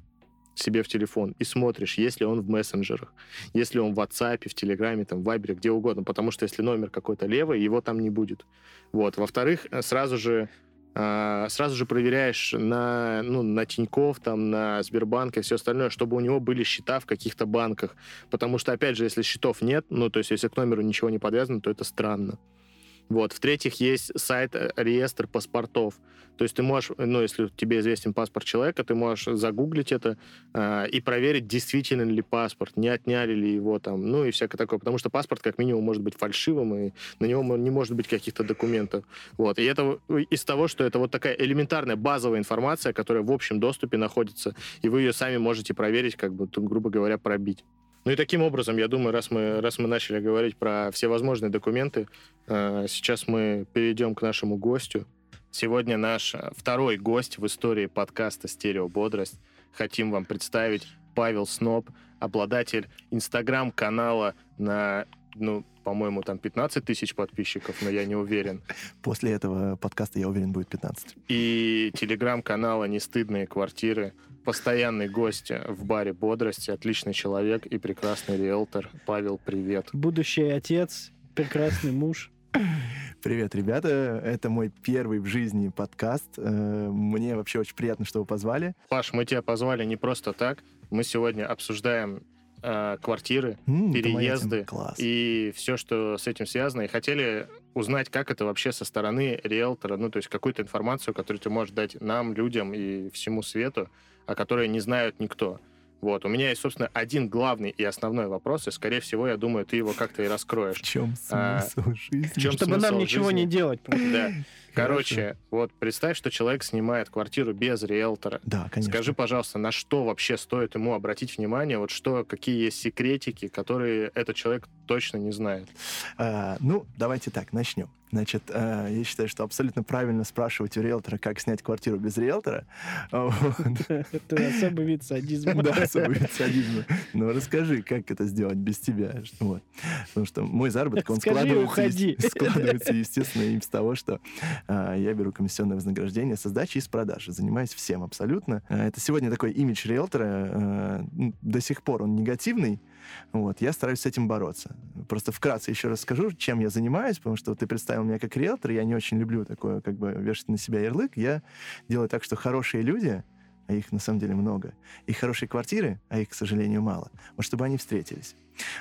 себе в телефон и смотришь, есть ли он в мессенджерах, есть ли он в WhatsApp, в Телеграме, там, в Вайбере, где угодно, потому что если номер какой-то левый, его там не будет. Вот. Во-вторых, сразу же а, сразу же проверяешь на, ну, на Тинькофф, там, на Сбербанк и все остальное, чтобы у него были счета в каких-то банках. Потому что, опять же, если счетов нет, ну, то есть если к номеру ничего не подвязано, то это странно. Вот. В-третьих, есть сайт э, реестр паспортов. То есть ты можешь, ну, если тебе известен паспорт человека, ты можешь загуглить это э, и проверить, действительно ли паспорт, не отняли ли его там, ну и всякое такое. Потому что паспорт, как минимум, может быть фальшивым, и на него не может быть каких-то документов. Вот. И это из того, что это вот такая элементарная базовая информация, которая в общем доступе находится, и вы ее сами можете проверить, как бы, грубо говоря, пробить. Ну и таким образом, я думаю, раз мы, раз мы начали говорить про все возможные документы, э, сейчас мы перейдем к нашему гостю. Сегодня наш э, второй гость в истории подкаста «Стереободрость». Хотим вам представить Павел Сноб, обладатель инстаграм-канала на, ну, по-моему, там 15 тысяч подписчиков, но я не уверен. После этого подкаста, я уверен, будет 15. И телеграм-канала «Нестыдные квартиры». Постоянный гость в баре «Бодрости», отличный человек и прекрасный риэлтор. Павел, привет. Будущий отец, прекрасный муж. Привет, ребята. Это мой первый в жизни подкаст. Э, Мне вообще очень приятно, что вы позвали. Паш, мы тебя позвали не просто так. Мы сегодня обсуждаем э, квартиры М, Переезды и все, что с этим связано. И хотели узнать, как это вообще со стороны риэлтора, ну, то есть какую-то информацию, которую ты можешь дать нам, людям и всему свету, о которой не знают никто. Вот, у меня есть, собственно, один главный и основной вопрос, и, скорее всего, я думаю, ты его как-то и В раскроешь. чем А, смысл жизни? в чем Чтобы смысл нам ничего жизни? не делать. Да. Короче, вот представь, что человек снимает квартиру без риэлтора. Да, конечно. Скажи, пожалуйста, на что вообще стоит ему обратить внимание? Вот что, какие есть секретики, которые этот человек точно не знает? А, ну, давайте так, начнем. Значит, а, я считаю, что абсолютно правильно спрашивать у риэлтора, как снять квартиру без риэлтора. Это особый вид садизма. Да, особый вид садизма. Но расскажи, как это сделать без тебя. Вот. Потому что мой заработок, он складывается, естественно, из того, что я беру комиссионное вознаграждение со сдачи и с продажи. Занимаюсь всем абсолютно. А, Это сегодня такой имидж риэлтора. а, До сих пор он негативный. Вот, я стараюсь с этим бороться. Просто вкратце еще раз скажу, чем я занимаюсь, потому что ты представил меня как риэлтор, я не очень люблю такое, как бы, вешать на себя ярлык. Я делаю так, что хорошие люди, а их на самом деле много, и хорошие квартиры, а их, к сожалению, мало, вот чтобы они встретились.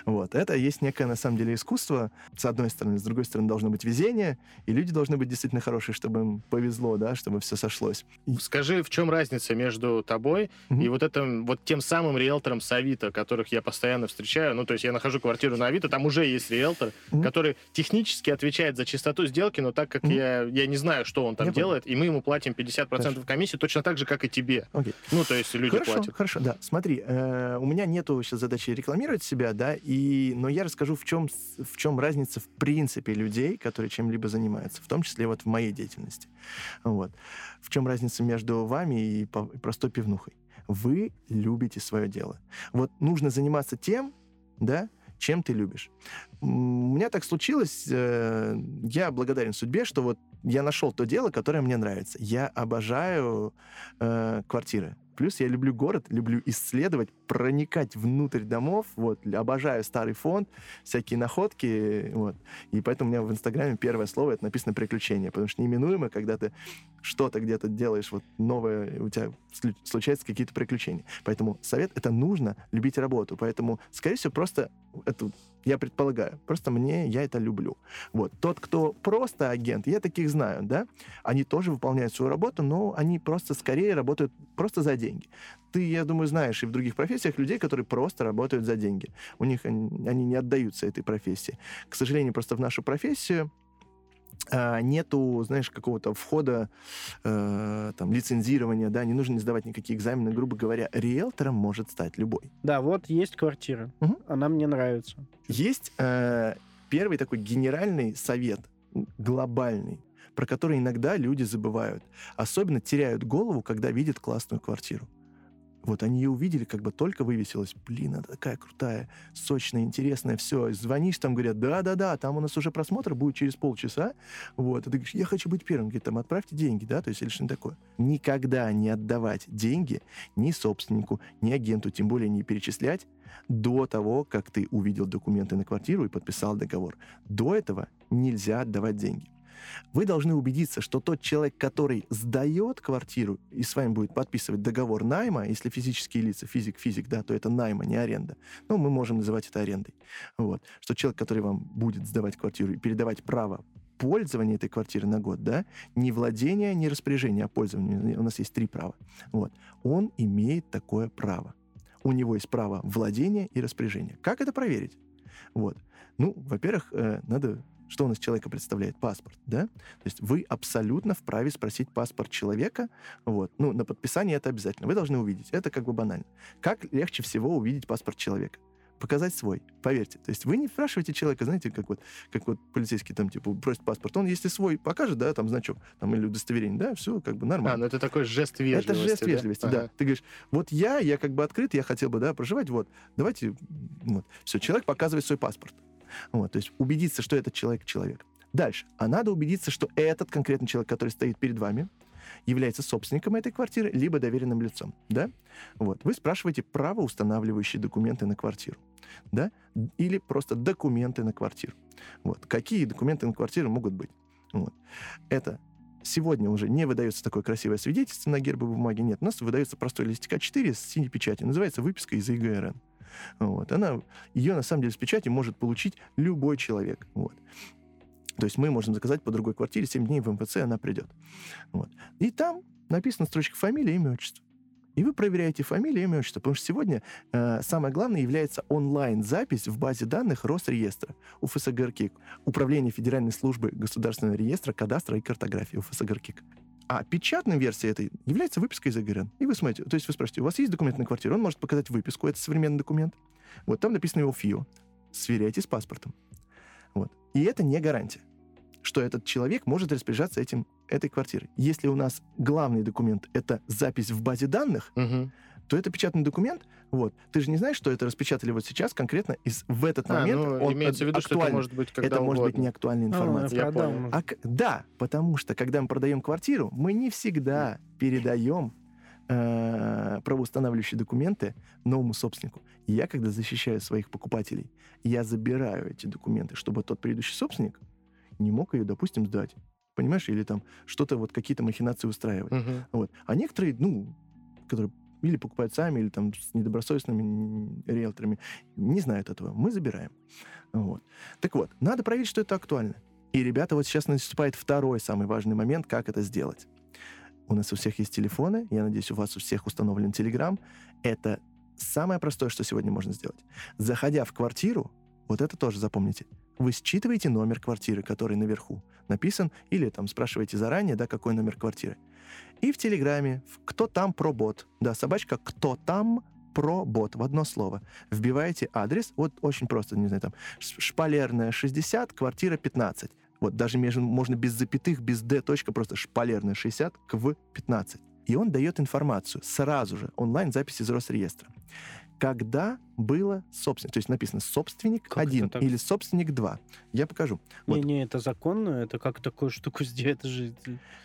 Вот. Это есть некое, на самом деле, искусство, с одной стороны. С другой стороны, должно быть везение, и люди должны быть действительно хорошие, чтобы им повезло, да, чтобы все сошлось. Скажи, в чем разница между тобой Мгм. и вот этим, вот тем самым риэлтором с Авито, которых я постоянно встречаю? Ну, то есть я нахожу квартиру на Авито, там уже есть риэлтор, Мгм. который технически отвечает за чистоту сделки, но так как Мгм. я, я не знаю, что он там Я понял. делает, и мы ему платим 50% комиссии, точно так же, как и тебе. Окей. Ну, то есть люди Хорошо, платят. хорошо, да. Смотри, э, у меня нету сейчас задачи рекламировать себя, да, и, но я расскажу, в чем, в чем разница в принципе людей, которые чем-либо занимаются, в том числе вот в моей деятельности. Вот. В чем разница между вами и простой пивнухой? Вы любите свое дело. Вот нужно заниматься тем, да, чем ты любишь. У меня так случилось, э, я благодарен судьбе, что вот я нашел то дело, которое мне нравится. Я обожаю э, квартиры. Плюс я люблю город, люблю исследовать, проникать внутрь домов, вот, обожаю старый фонд, всякие находки, вот. И поэтому у меня в Инстаграме первое слово, это написано «приключение», потому что неминуемо, когда ты что-то где-то делаешь, вот новое, у тебя случаются какие-то приключения. Поэтому совет — это нужно любить работу. Поэтому, скорее всего, просто это я предполагаю. Просто мне, я это люблю. Вот. Тот, кто просто агент, я таких знаю, да, они тоже выполняют свою работу, но они просто скорее работают просто за деньги. Ты, я думаю, знаешь и в других профессиях людей, которые просто работают за деньги. У них они, они не отдаются этой профессии. К сожалению, просто в нашу профессию нету, знаешь, какого-то входа, э, там, лицензирования, да, не нужно сдавать никакие экзамены, грубо говоря, риэлтором может стать любой. Да, вот есть квартира, угу. она мне нравится. Есть э, первый такой генеральный совет, глобальный, про который иногда люди забывают. Особенно теряют голову, когда видят классную квартиру. Вот они ее увидели, как бы только вывесилась. Блин, она такая крутая, сочная, интересная, все. Звонишь, там говорят, да-да-да, там у нас уже просмотр будет через полчаса. Вот, и ты говоришь, я хочу быть первым. Говорит, там, отправьте деньги, да, то есть или что-нибудь такое. Никогда не отдавать деньги ни собственнику, ни агенту, тем более не перечислять до того, как ты увидел документы на квартиру и подписал договор. До этого нельзя отдавать деньги. Вы должны убедиться, что тот человек, который сдает квартиру и с вами будет подписывать договор найма, если физические лица, физик-физик, да, то это найма, не аренда. Ну, мы можем называть это арендой. Вот. Что человек, который вам будет сдавать квартиру и передавать право пользования этой квартиры на год, да, не владение, не распоряжение, а пользование. У нас есть три права. Вот. Он имеет такое право. У него есть право владения и распоряжения. Как это проверить? Вот. Ну, во-первых, э, надо что у нас человека представляет? Паспорт, да? То есть вы абсолютно вправе спросить паспорт человека, вот. Ну, на подписание это обязательно. Вы должны увидеть. Это как бы банально. Как легче всего увидеть паспорт человека? показать свой, поверьте. То есть вы не спрашиваете человека, знаете, как вот, как вот полицейский там, типа, просит паспорт, он если свой покажет, да, там значок, там, или удостоверение, да, все как бы нормально. А, ну это такой жест вежливости, Это жест вежливости, да. да. Ага. Ты говоришь, вот я, я как бы открыт, я хотел бы, да, проживать, вот, давайте, вот. Все, человек показывает свой паспорт. Вот, то есть убедиться, что этот человек человек. Дальше. А надо убедиться, что этот конкретный человек, который стоит перед вами, является собственником этой квартиры, либо доверенным лицом, да? Вот. Вы спрашиваете правоустанавливающие документы на квартиру, да? Или просто документы на квартиру. Вот. Какие документы на квартиру могут быть? Вот. Это сегодня уже не выдается такое красивое свидетельство на гербовой бумаге, нет. У нас выдается простой листик А4 с синей печатью. Называется выписка из ИГРН. Вот. Она, ее на самом деле с печатью может получить любой человек. Вот. То есть мы можем заказать по другой квартире, 7 дней в МФЦ она придет. Вот. И там написана строчка фамилия, имя, отчество. И вы проверяете фамилию, имя, отчество. Потому что сегодня э, самое главное является онлайн-запись в базе данных Росреестра УФСГРКИК, Управление Федеральной службы государственного реестра, кадастра и картографии УФСГРКИК. А печатной версией этой является выписка из ИГРН. И вы смотрите, то есть вы спросите, у вас есть документ на квартиру? Он может показать выписку, это современный документ. Вот там написано его ФИО. Сверяйте с паспортом. Вот. И это не гарантия, что этот человек может распоряжаться этим, этой квартирой. Если у нас главный документ — это запись в базе данных, угу то это печатный документ. Вот. Ты же не знаешь, что это распечатали вот сейчас конкретно из, в этот а, момент. Ну, он имеется в виду, что это может быть когда Это угодно. может быть не актуальная информация. А, я понял. А, да, потому что когда мы продаем квартиру, мы не всегда передаем э, правоустанавливающие документы новому собственнику. Я, когда защищаю своих покупателей, я забираю эти документы, чтобы тот предыдущий собственник не мог ее, допустим, сдать. Понимаешь? Или там что-то, вот какие-то махинации устраивать. Угу. Вот. А некоторые, ну, которые или покупают сами, или там с недобросовестными риэлторами, не знают этого. Мы забираем. Вот. Так вот, надо проверить, что это актуально. И, ребята, вот сейчас наступает второй самый важный момент, как это сделать. У нас у всех есть телефоны, я надеюсь, у вас у всех установлен Телеграм. Это самое простое, что сегодня можно сделать. Заходя в квартиру, вот это тоже запомните, вы считываете номер квартиры, который наверху написан, или там спрашиваете заранее, да, какой номер квартиры. И в Телеграме «Кто там пробот?» Да, собачка «Кто там пробот» в одно слово. Вбиваете адрес, вот очень просто, не знаю, там, шпалерная 60, квартира 15. Вот даже между, можно без запятых, без «д», точка, просто шпалерная 60, кв 15. и он дает информацию сразу же, онлайн-запись из Росреестра. Когда было собственник, то есть написано собственник Как это 1 так? или собственник 2. Я покажу. Вот. Не-не, это законно, это как такую штуку сделать? Же...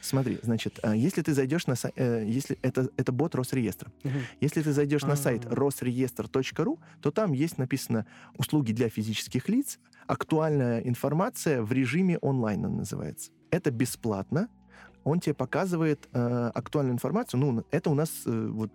Смотри, значит, а, если ты зайдешь на сайт, если это, это бот Росреестра, Мгм. если ты зайдешь на сайт А. росреестр.ру, то там есть написано услуги для физических лиц, актуальная информация в режиме онлайн она называется. Это бесплатно. Он тебе показывает э, актуальную информацию. Ну, это у нас э, вот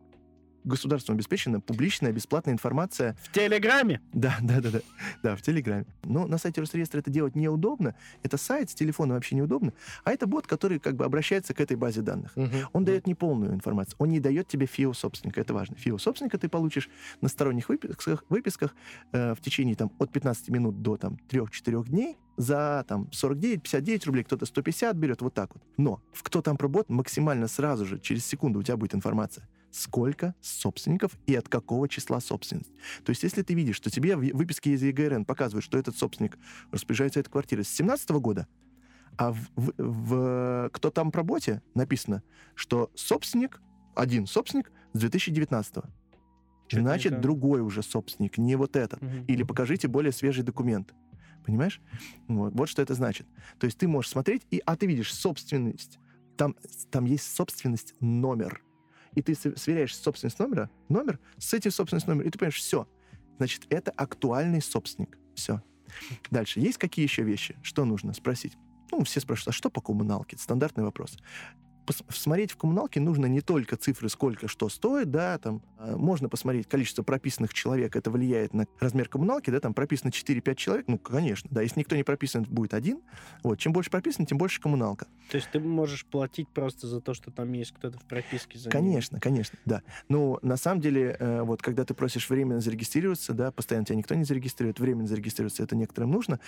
государством обеспечена публичная бесплатная информация В Телеграме? да, да, да, да. Да, в Телеграме. Но на сайте Росреестра это делать неудобно. Это сайт с телефона вообще неудобно. А это бот, который как бы обращается к этой базе данных. Мгм. Он дает неполную информацию. Он не дает тебе ФИО собственника. Это важно. ФИО собственника ты получишь на сторонних выписках, выписках э, в течение там, от 15 минут до там, 3-4 дней за там, 49-59 рублей, кто-то 150 берет, вот так вот. Но в кто там пробот максимально сразу же, через секунду у тебя будет информация, сколько собственников и от какого числа собственность. То есть, если ты видишь, что тебе в выписке из ЕГРН показывают, что этот собственник распоряжается этой квартирой с 17 года, а в, в- в кто там по работе написано, что собственник, один собственник с 2019 Чё-то не Значит, другой уже собственник, не вот этот. Мгм. Или покажите более свежий документ. Понимаешь? Вот, вот что это значит. То есть ты можешь смотреть, и, а ты видишь собственность. Там, там есть собственность номер. И ты сверяешь собственность номера, номер с этим собственность номер, и ты понимаешь, все. Значит, это актуальный собственник. Все. Дальше. Есть какие еще вещи? Что нужно спросить? Ну, все спрашивают, а что по коммуналке? Это стандартный вопрос. Пос- Смотреть в коммуналке нужно не только цифры, сколько что стоит, да, там, а, можно посмотреть количество прописанных человек, это влияет на размер коммуналки, да, там прописано 4-5 человек, ну, конечно, да, если никто не прописан, будет один, вот, чем больше прописано, тем больше коммуналка. То есть ты можешь платить просто за то, что там есть кто-то в прописке за ним? Конечно, конечно, да. Но на самом деле, э, вот когда ты просишь временно зарегистрироваться, да, постоянно тебя никто не зарегистрирует, временно зарегистрироваться это некоторым нужно,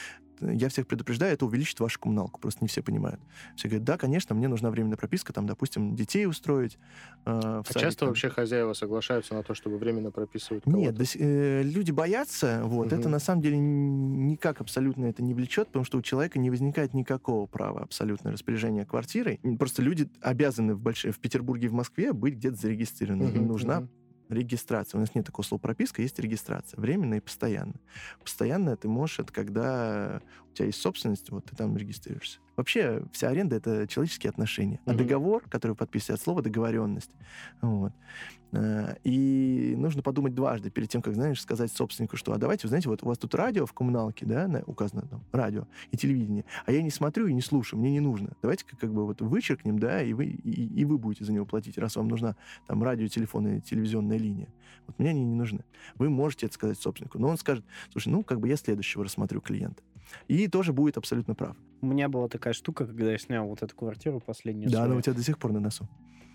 я всех предупреждаю, это увеличит вашу коммуналку, просто не все понимают. Все говорят, да, конечно, мне нужна временная прописка, там, допустим, детей устроить э, А садик, часто вообще хозяева соглашаются на то, чтобы временно прописывать Нет, кого-то? э, люди боятся, вот, это Мгм. на самом деле никак абсолютно это не влечет, потому что у человека не возникает никакого права абсолютно распоряжения квартирой. Просто люди обязаны в, больш... в Петербурге и в Москве быть где-то зарегистрированы. Им Мгм, нужна мгм. регистрация. У нас нет такого слова прописка, есть регистрация. Временная и постоянная. Постоянная ты можешь, это когда у тебя есть собственность, вот ты там регистрируешься. Вообще вся аренда — это человеческие отношения. А Мгм. договор, который подписывает от слова договоренность. Вот. Э, И нужно подумать дважды перед тем, как, знаешь, сказать собственнику, что, а давайте, вы знаете, вот у вас тут радио в коммуналке, да, указано там, радио и телевидение, а я не смотрю и не слушаю, мне не нужно. Давайте-ка как бы вот вычеркнем, да, и вы, и, и вы будете за него платить, раз вам нужна там радио, телефон и телевизионная линия. Вот мне они не нужны. Вы можете это сказать собственнику, но он скажет, слушай, ну, как бы я следующего рассмотрю клиента. И тоже будет абсолютно прав. У меня была такая штука, когда я снял вот эту квартиру последнюю. да, она свою. у тебя до сих пор на носу.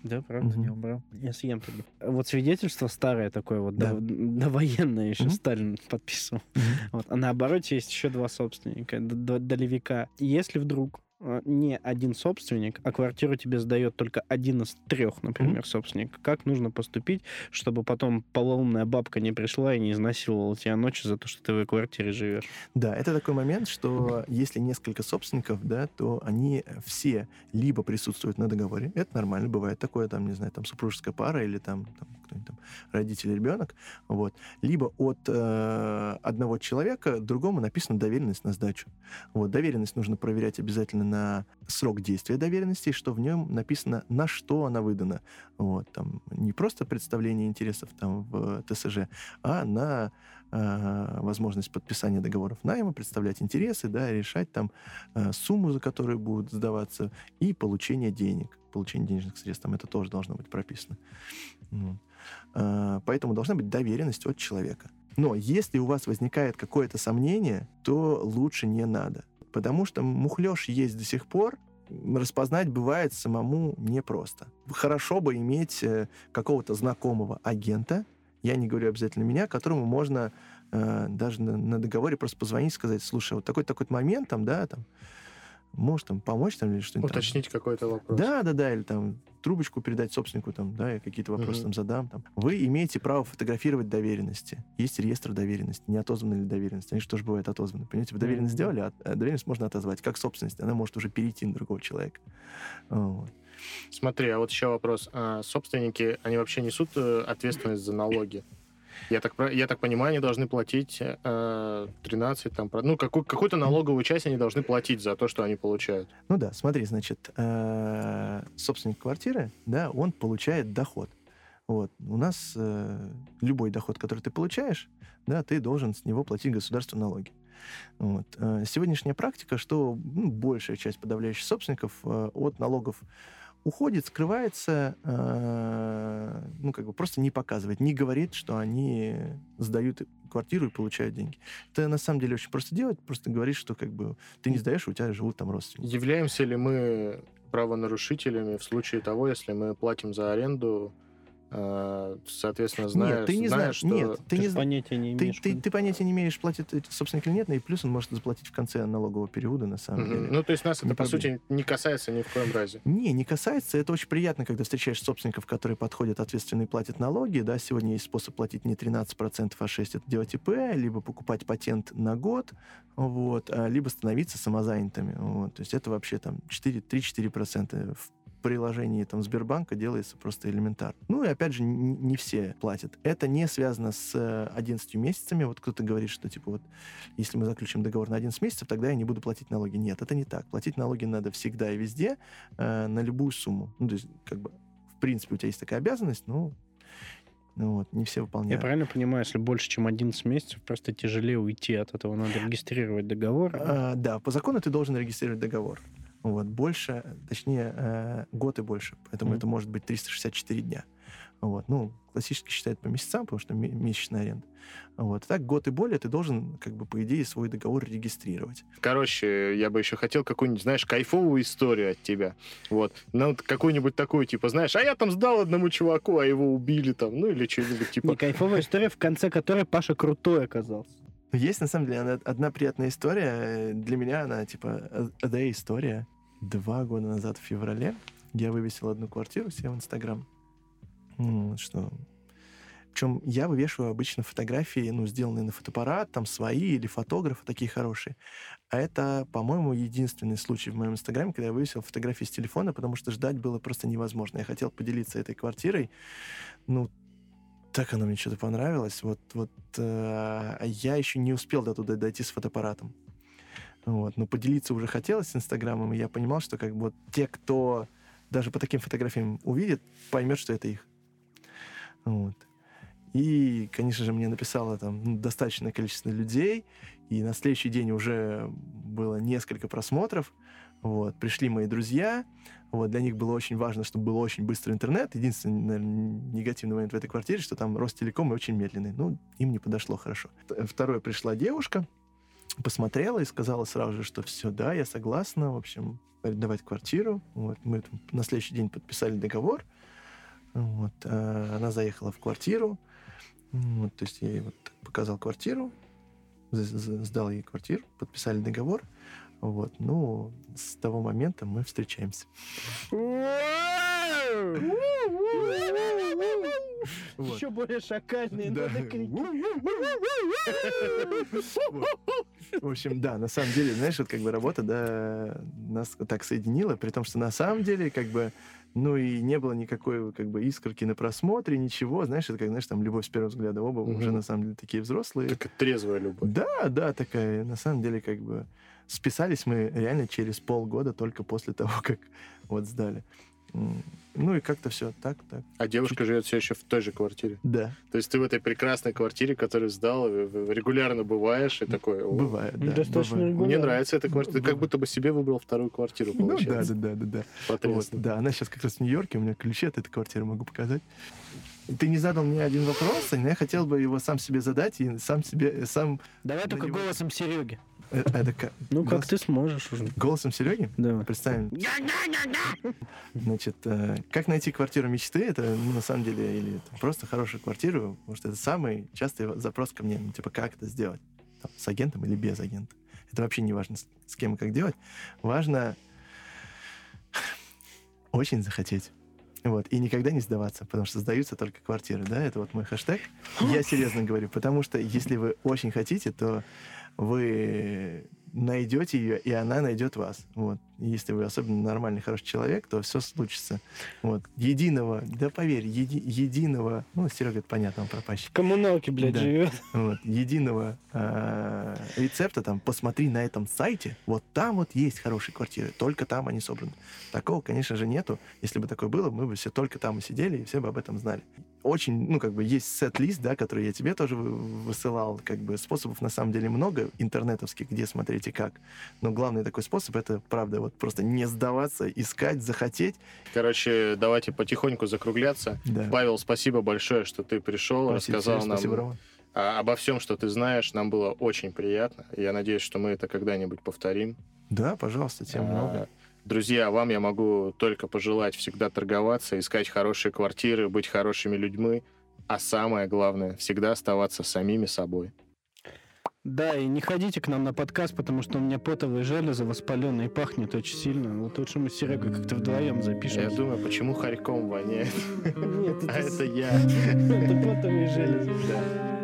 Да, правда, Мгм. не убрал. Я съем тогда. Вот свидетельство старое такое, вот Да. дов- довоенное еще Мгм. Сталин подписывал. Вот. А на обороте есть еще два собственника, долевика. Если вдруг не один собственник, а квартиру тебе сдает только один из трех, например, собственников, как нужно поступить, чтобы потом полоумная бабка не пришла и не изнасиловала тебя ночью за то, что ты в квартире живешь? Да, это такой момент, что если несколько собственников, да, то они все либо присутствуют на договоре, это нормально, бывает такое, там, не знаю, там супружеская пара или там, там кто-нибудь там родитель, ребенок, вот, либо от э, одного человека другому написана доверенность на сдачу. Вот, доверенность нужно проверять обязательно на срок действия доверенности, что в нем написано, на что она выдана. Вот, там, не просто представление интересов там в ТСЖ, а на э, возможность подписания договоров найма, представлять интересы, да, решать там э, сумму, за которую будут сдаваться, и получение денег, получение денежных средств, там это тоже должно быть прописано. Вот. Э, Поэтому должна быть доверенность от человека. Но если у вас возникает какое-то сомнение, то лучше не надо. Потому что мухлёж есть до сих пор, распознать бывает самому непросто. Хорошо бы иметь э, какого-то знакомого агента, я не говорю обязательно меня, которому можно э, даже на, на договоре просто позвонить и сказать, слушай, вот такой-такой момент там, да, там, можешь там помочь там или что-нибудь. там?» Уточнить какой-то вопрос. Да, да, да, или там трубочку передать собственнику, там, да, я какие-то вопросы Мгм. там задам. Там. Вы имеете право фотографировать доверенности. Есть реестр доверенности, не отозваны ли доверенности. Они же тоже бывают отозваны. Понимаете, вы доверенность Мгм. сделали, а э, доверенность можно отозвать как собственность. Она может уже перейти на другого человека. Вот. Смотри, а вот еще вопрос. А собственники, они вообще несут э, ответственность за налоги? Я так, я так понимаю, они должны платить э, 13, там, ну, какую, какую-то налоговую часть они должны платить за то, что они получают. Ну да, смотри, значит, э, собственник квартиры, да, он получает доход. Вот. У нас э, любой доход, который ты получаешь, да, ты должен с него платить государству налоги. Вот. Э, Сегодняшняя практика, что ну, большая часть подавляющих собственников э, от налогов уходит, скрывается, э, ну, как бы просто не показывает, не говорит, что они сдают квартиру и получают деньги. Это на самом деле очень просто делать, просто говорить, что как бы ты не сдаешь, у тебя живут там родственники. Являемся ли мы правонарушителями в случае того, если мы платим за аренду, соответственно, зная, нет, ты не зная, знаешь, что... нет, ты, Ты, не понятия не ты, имеешь. ты, куда. ты понятия не имеешь, платит собственник или нет, и плюс он может заплатить в конце налогового периода, на самом Мгм. деле. Ну, то есть нас Не это, по сути, не касается ни в коем разе. Не, не касается. Это очень приятно, когда встречаешь собственников, которые подходят ответственно и платят налоги. Да, сегодня есть способ платить не 13%, а 6% это делать ИП, либо покупать патент на год, вот, а, либо становиться самозанятыми. Вот. То есть это вообще там 4, 3-4% в приложении там, Сбербанка делается просто элементарно. Ну и опять же, не все платят. Это не связано с э, 11 месяцами. Вот кто-то говорит, что типа вот если мы заключим договор на 11 месяцев, тогда я не буду платить налоги. Нет, это не так. Платить налоги надо всегда и везде, э, на любую сумму. Ну, то есть, как бы, в принципе, у тебя есть такая обязанность, но ну, вот, не все Я выполняют. правильно понимаю, если больше, чем 11 месяцев, просто тяжелее уйти от этого. Надо регистрировать договор. А, да, по закону ты должен регистрировать договор. Вот, больше, точнее, э, год и больше. Поэтому Мгм. это может быть 364 дня. Вот, ну, классически считают по месяцам, потому что ме- месячная аренда. Вот, так год и более ты должен, как бы, по идее, свой договор регистрировать. Короче, я бы еще хотел какую-нибудь, знаешь, кайфовую историю от тебя. Вот. Ну, вот какую-нибудь такую, типа, знаешь, а я там сдал одному чуваку, а его убили там, ну, или что-нибудь типа... Не кайфовая история, в конце которой Паша крутой оказался. Есть, на самом деле, одна, приятная история. Для меня она, типа, да, история. Два года назад, в феврале, я вывесил одну квартиру себе в Инстаграм. Ну, что... Причем я вывешиваю обычно фотографии, ну, сделанные на фотоаппарат, там, свои или фотографы такие хорошие. А это, по-моему, единственный случай в моем Инстаграме, когда я вывесил фотографии с телефона, потому что ждать было просто невозможно. Я хотел поделиться этой квартирой. Ну, так она мне что-то понравилась. Вот, вот э, а я еще не успел до туда дойти с фотоаппаратом. Вот. Но поделиться уже хотелось с Инстаграмом, и я понимал, что как бы вот те, кто даже по таким фотографиям увидит, поймет, что это их. Вот. И, конечно же, мне написало там ну, достаточное количество людей, и на следующий день уже было несколько просмотров. Вот. Пришли мои друзья, вот, для них было очень важно, чтобы был очень быстрый интернет. Единственный, наверное, негативный момент в этой квартире, что там Ростелеком и очень медленный. Ну, им не подошло хорошо. Второе, пришла девушка, посмотрела и сказала сразу же, что все, да, я согласна, в общем, арендовать квартиру. Вот, мы на следующий день подписали договор. Вот, а она заехала в квартиру. Вот, то есть я ей вот показал квартиру, сдал ей квартиру, подписали договор. Вот, ну, с того момента мы встречаемся. Вот. Еще более шакальные Да. надо крики. В общем, да, на самом деле, знаешь, вот как бы работа, да, нас так соединила, при том, что на самом деле, как бы, ну и не было никакой, как бы, искорки на просмотре, ничего, знаешь, это как, знаешь, там, любовь с первого взгляда, оба уже, на самом деле, такие взрослые. Как трезвая любовь. Да, да, такая, на самом деле, как бы, списались мы реально через полгода только после того, как вот сдали. Ну и как-то все так, так. А девушка живет все еще в той же квартире. Да, То есть ты в этой прекрасной квартире, которую сдал, э, регулярно бываешь и такой... «О, бывает, да. Достаточно бывает. Мне нравится эта квартира. Ты как будто бы себе выбрал вторую квартиру, Ну да, получается. да, да, да, да. Вот, Потрясно. да, она сейчас как раз в Нью-Йорке, у меня ключи от этой квартиры могу показать. Ты не задал мне один вопрос, но я хотел бы его сам себе задать и сам себе, э, сам... Давай только него- голосом Сереги. Э, это ка- Ну, как ты сможешь уже. Голосом Сереги? Давай. Представим. Значит, э, как найти квартиру мечты? Это, ну, на самом деле, или просто хорошую квартиру, потому что это самый частый запрос ко мне. Ну, типа, как это сделать? Там, с агентом или без агента? Это вообще не важно, с, с кем и как делать. Важно очень захотеть. Вот, и никогда не сдаваться, потому что сдаются только квартиры, да, это вот мой хэштег. Я серьезно говорю, потому что если вы очень хотите, то вы найдете ее, и она найдет вас. Вот. Если вы особенно нормальный, хороший человек, то все случится. Вот. Единого, да поверь, еди, единого, ну, Серега, это понятно, он пропащий. Коммуналки, блядь, Да. живет. Вот, единого э, рецепта там, посмотри на этом сайте, вот там вот есть хорошие квартиры, только там они собраны. Такого, конечно же, нету. Если бы такое было, мы бы все только там и сидели, и все бы об этом знали. Очень, ну, как бы, есть сет-лист, да, который я тебе тоже вы- высылал, как бы, способов на самом деле много, интернетовских, где смотреть и как. Но главный такой способ, это, правда, вот просто не сдаваться, искать, захотеть. Короче, давайте потихоньку закругляться. Да. Павел, спасибо большое, что ты пришел, Спасибо, рассказал Сереж, нам спасибо, Рома. обо всем, что ты знаешь. Нам было очень приятно. Я надеюсь, что мы это когда-нибудь повторим. Да, пожалуйста, тем А, много. Друзья, вам я могу только пожелать всегда торговаться, искать хорошие квартиры, быть хорошими людьми, а самое главное, всегда оставаться самими собой. Да, и не ходите к нам на подкаст, потому что у меня потовые железы воспаленные, пахнет очень сильно. Вот лучше мы с Серегой как-то вдвоем запишем. Я думаю, почему хорьком воняет? Нет, А это я. это потовые железы.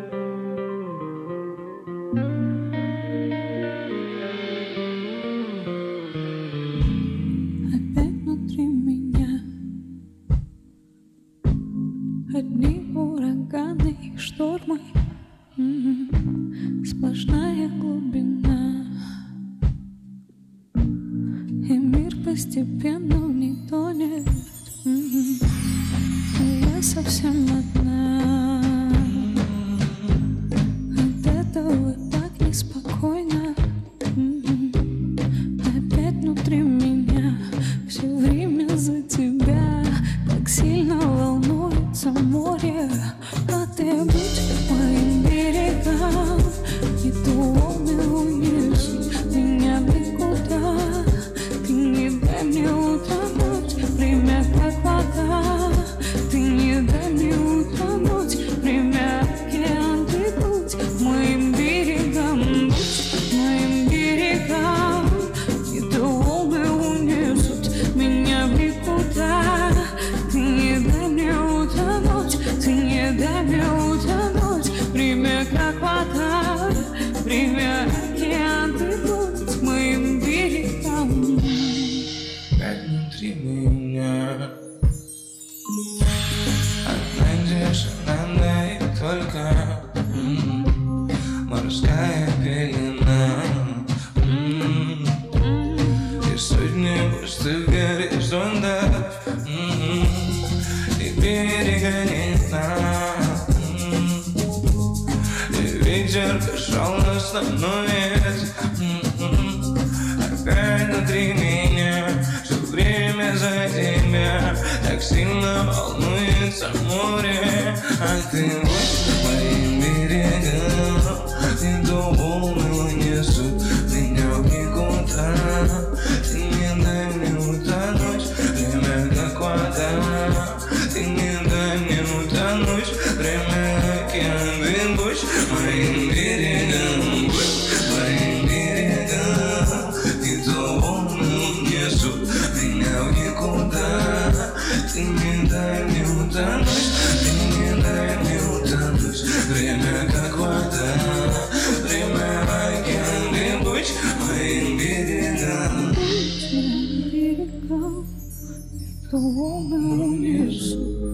been getting down. Been getting down. The woman you.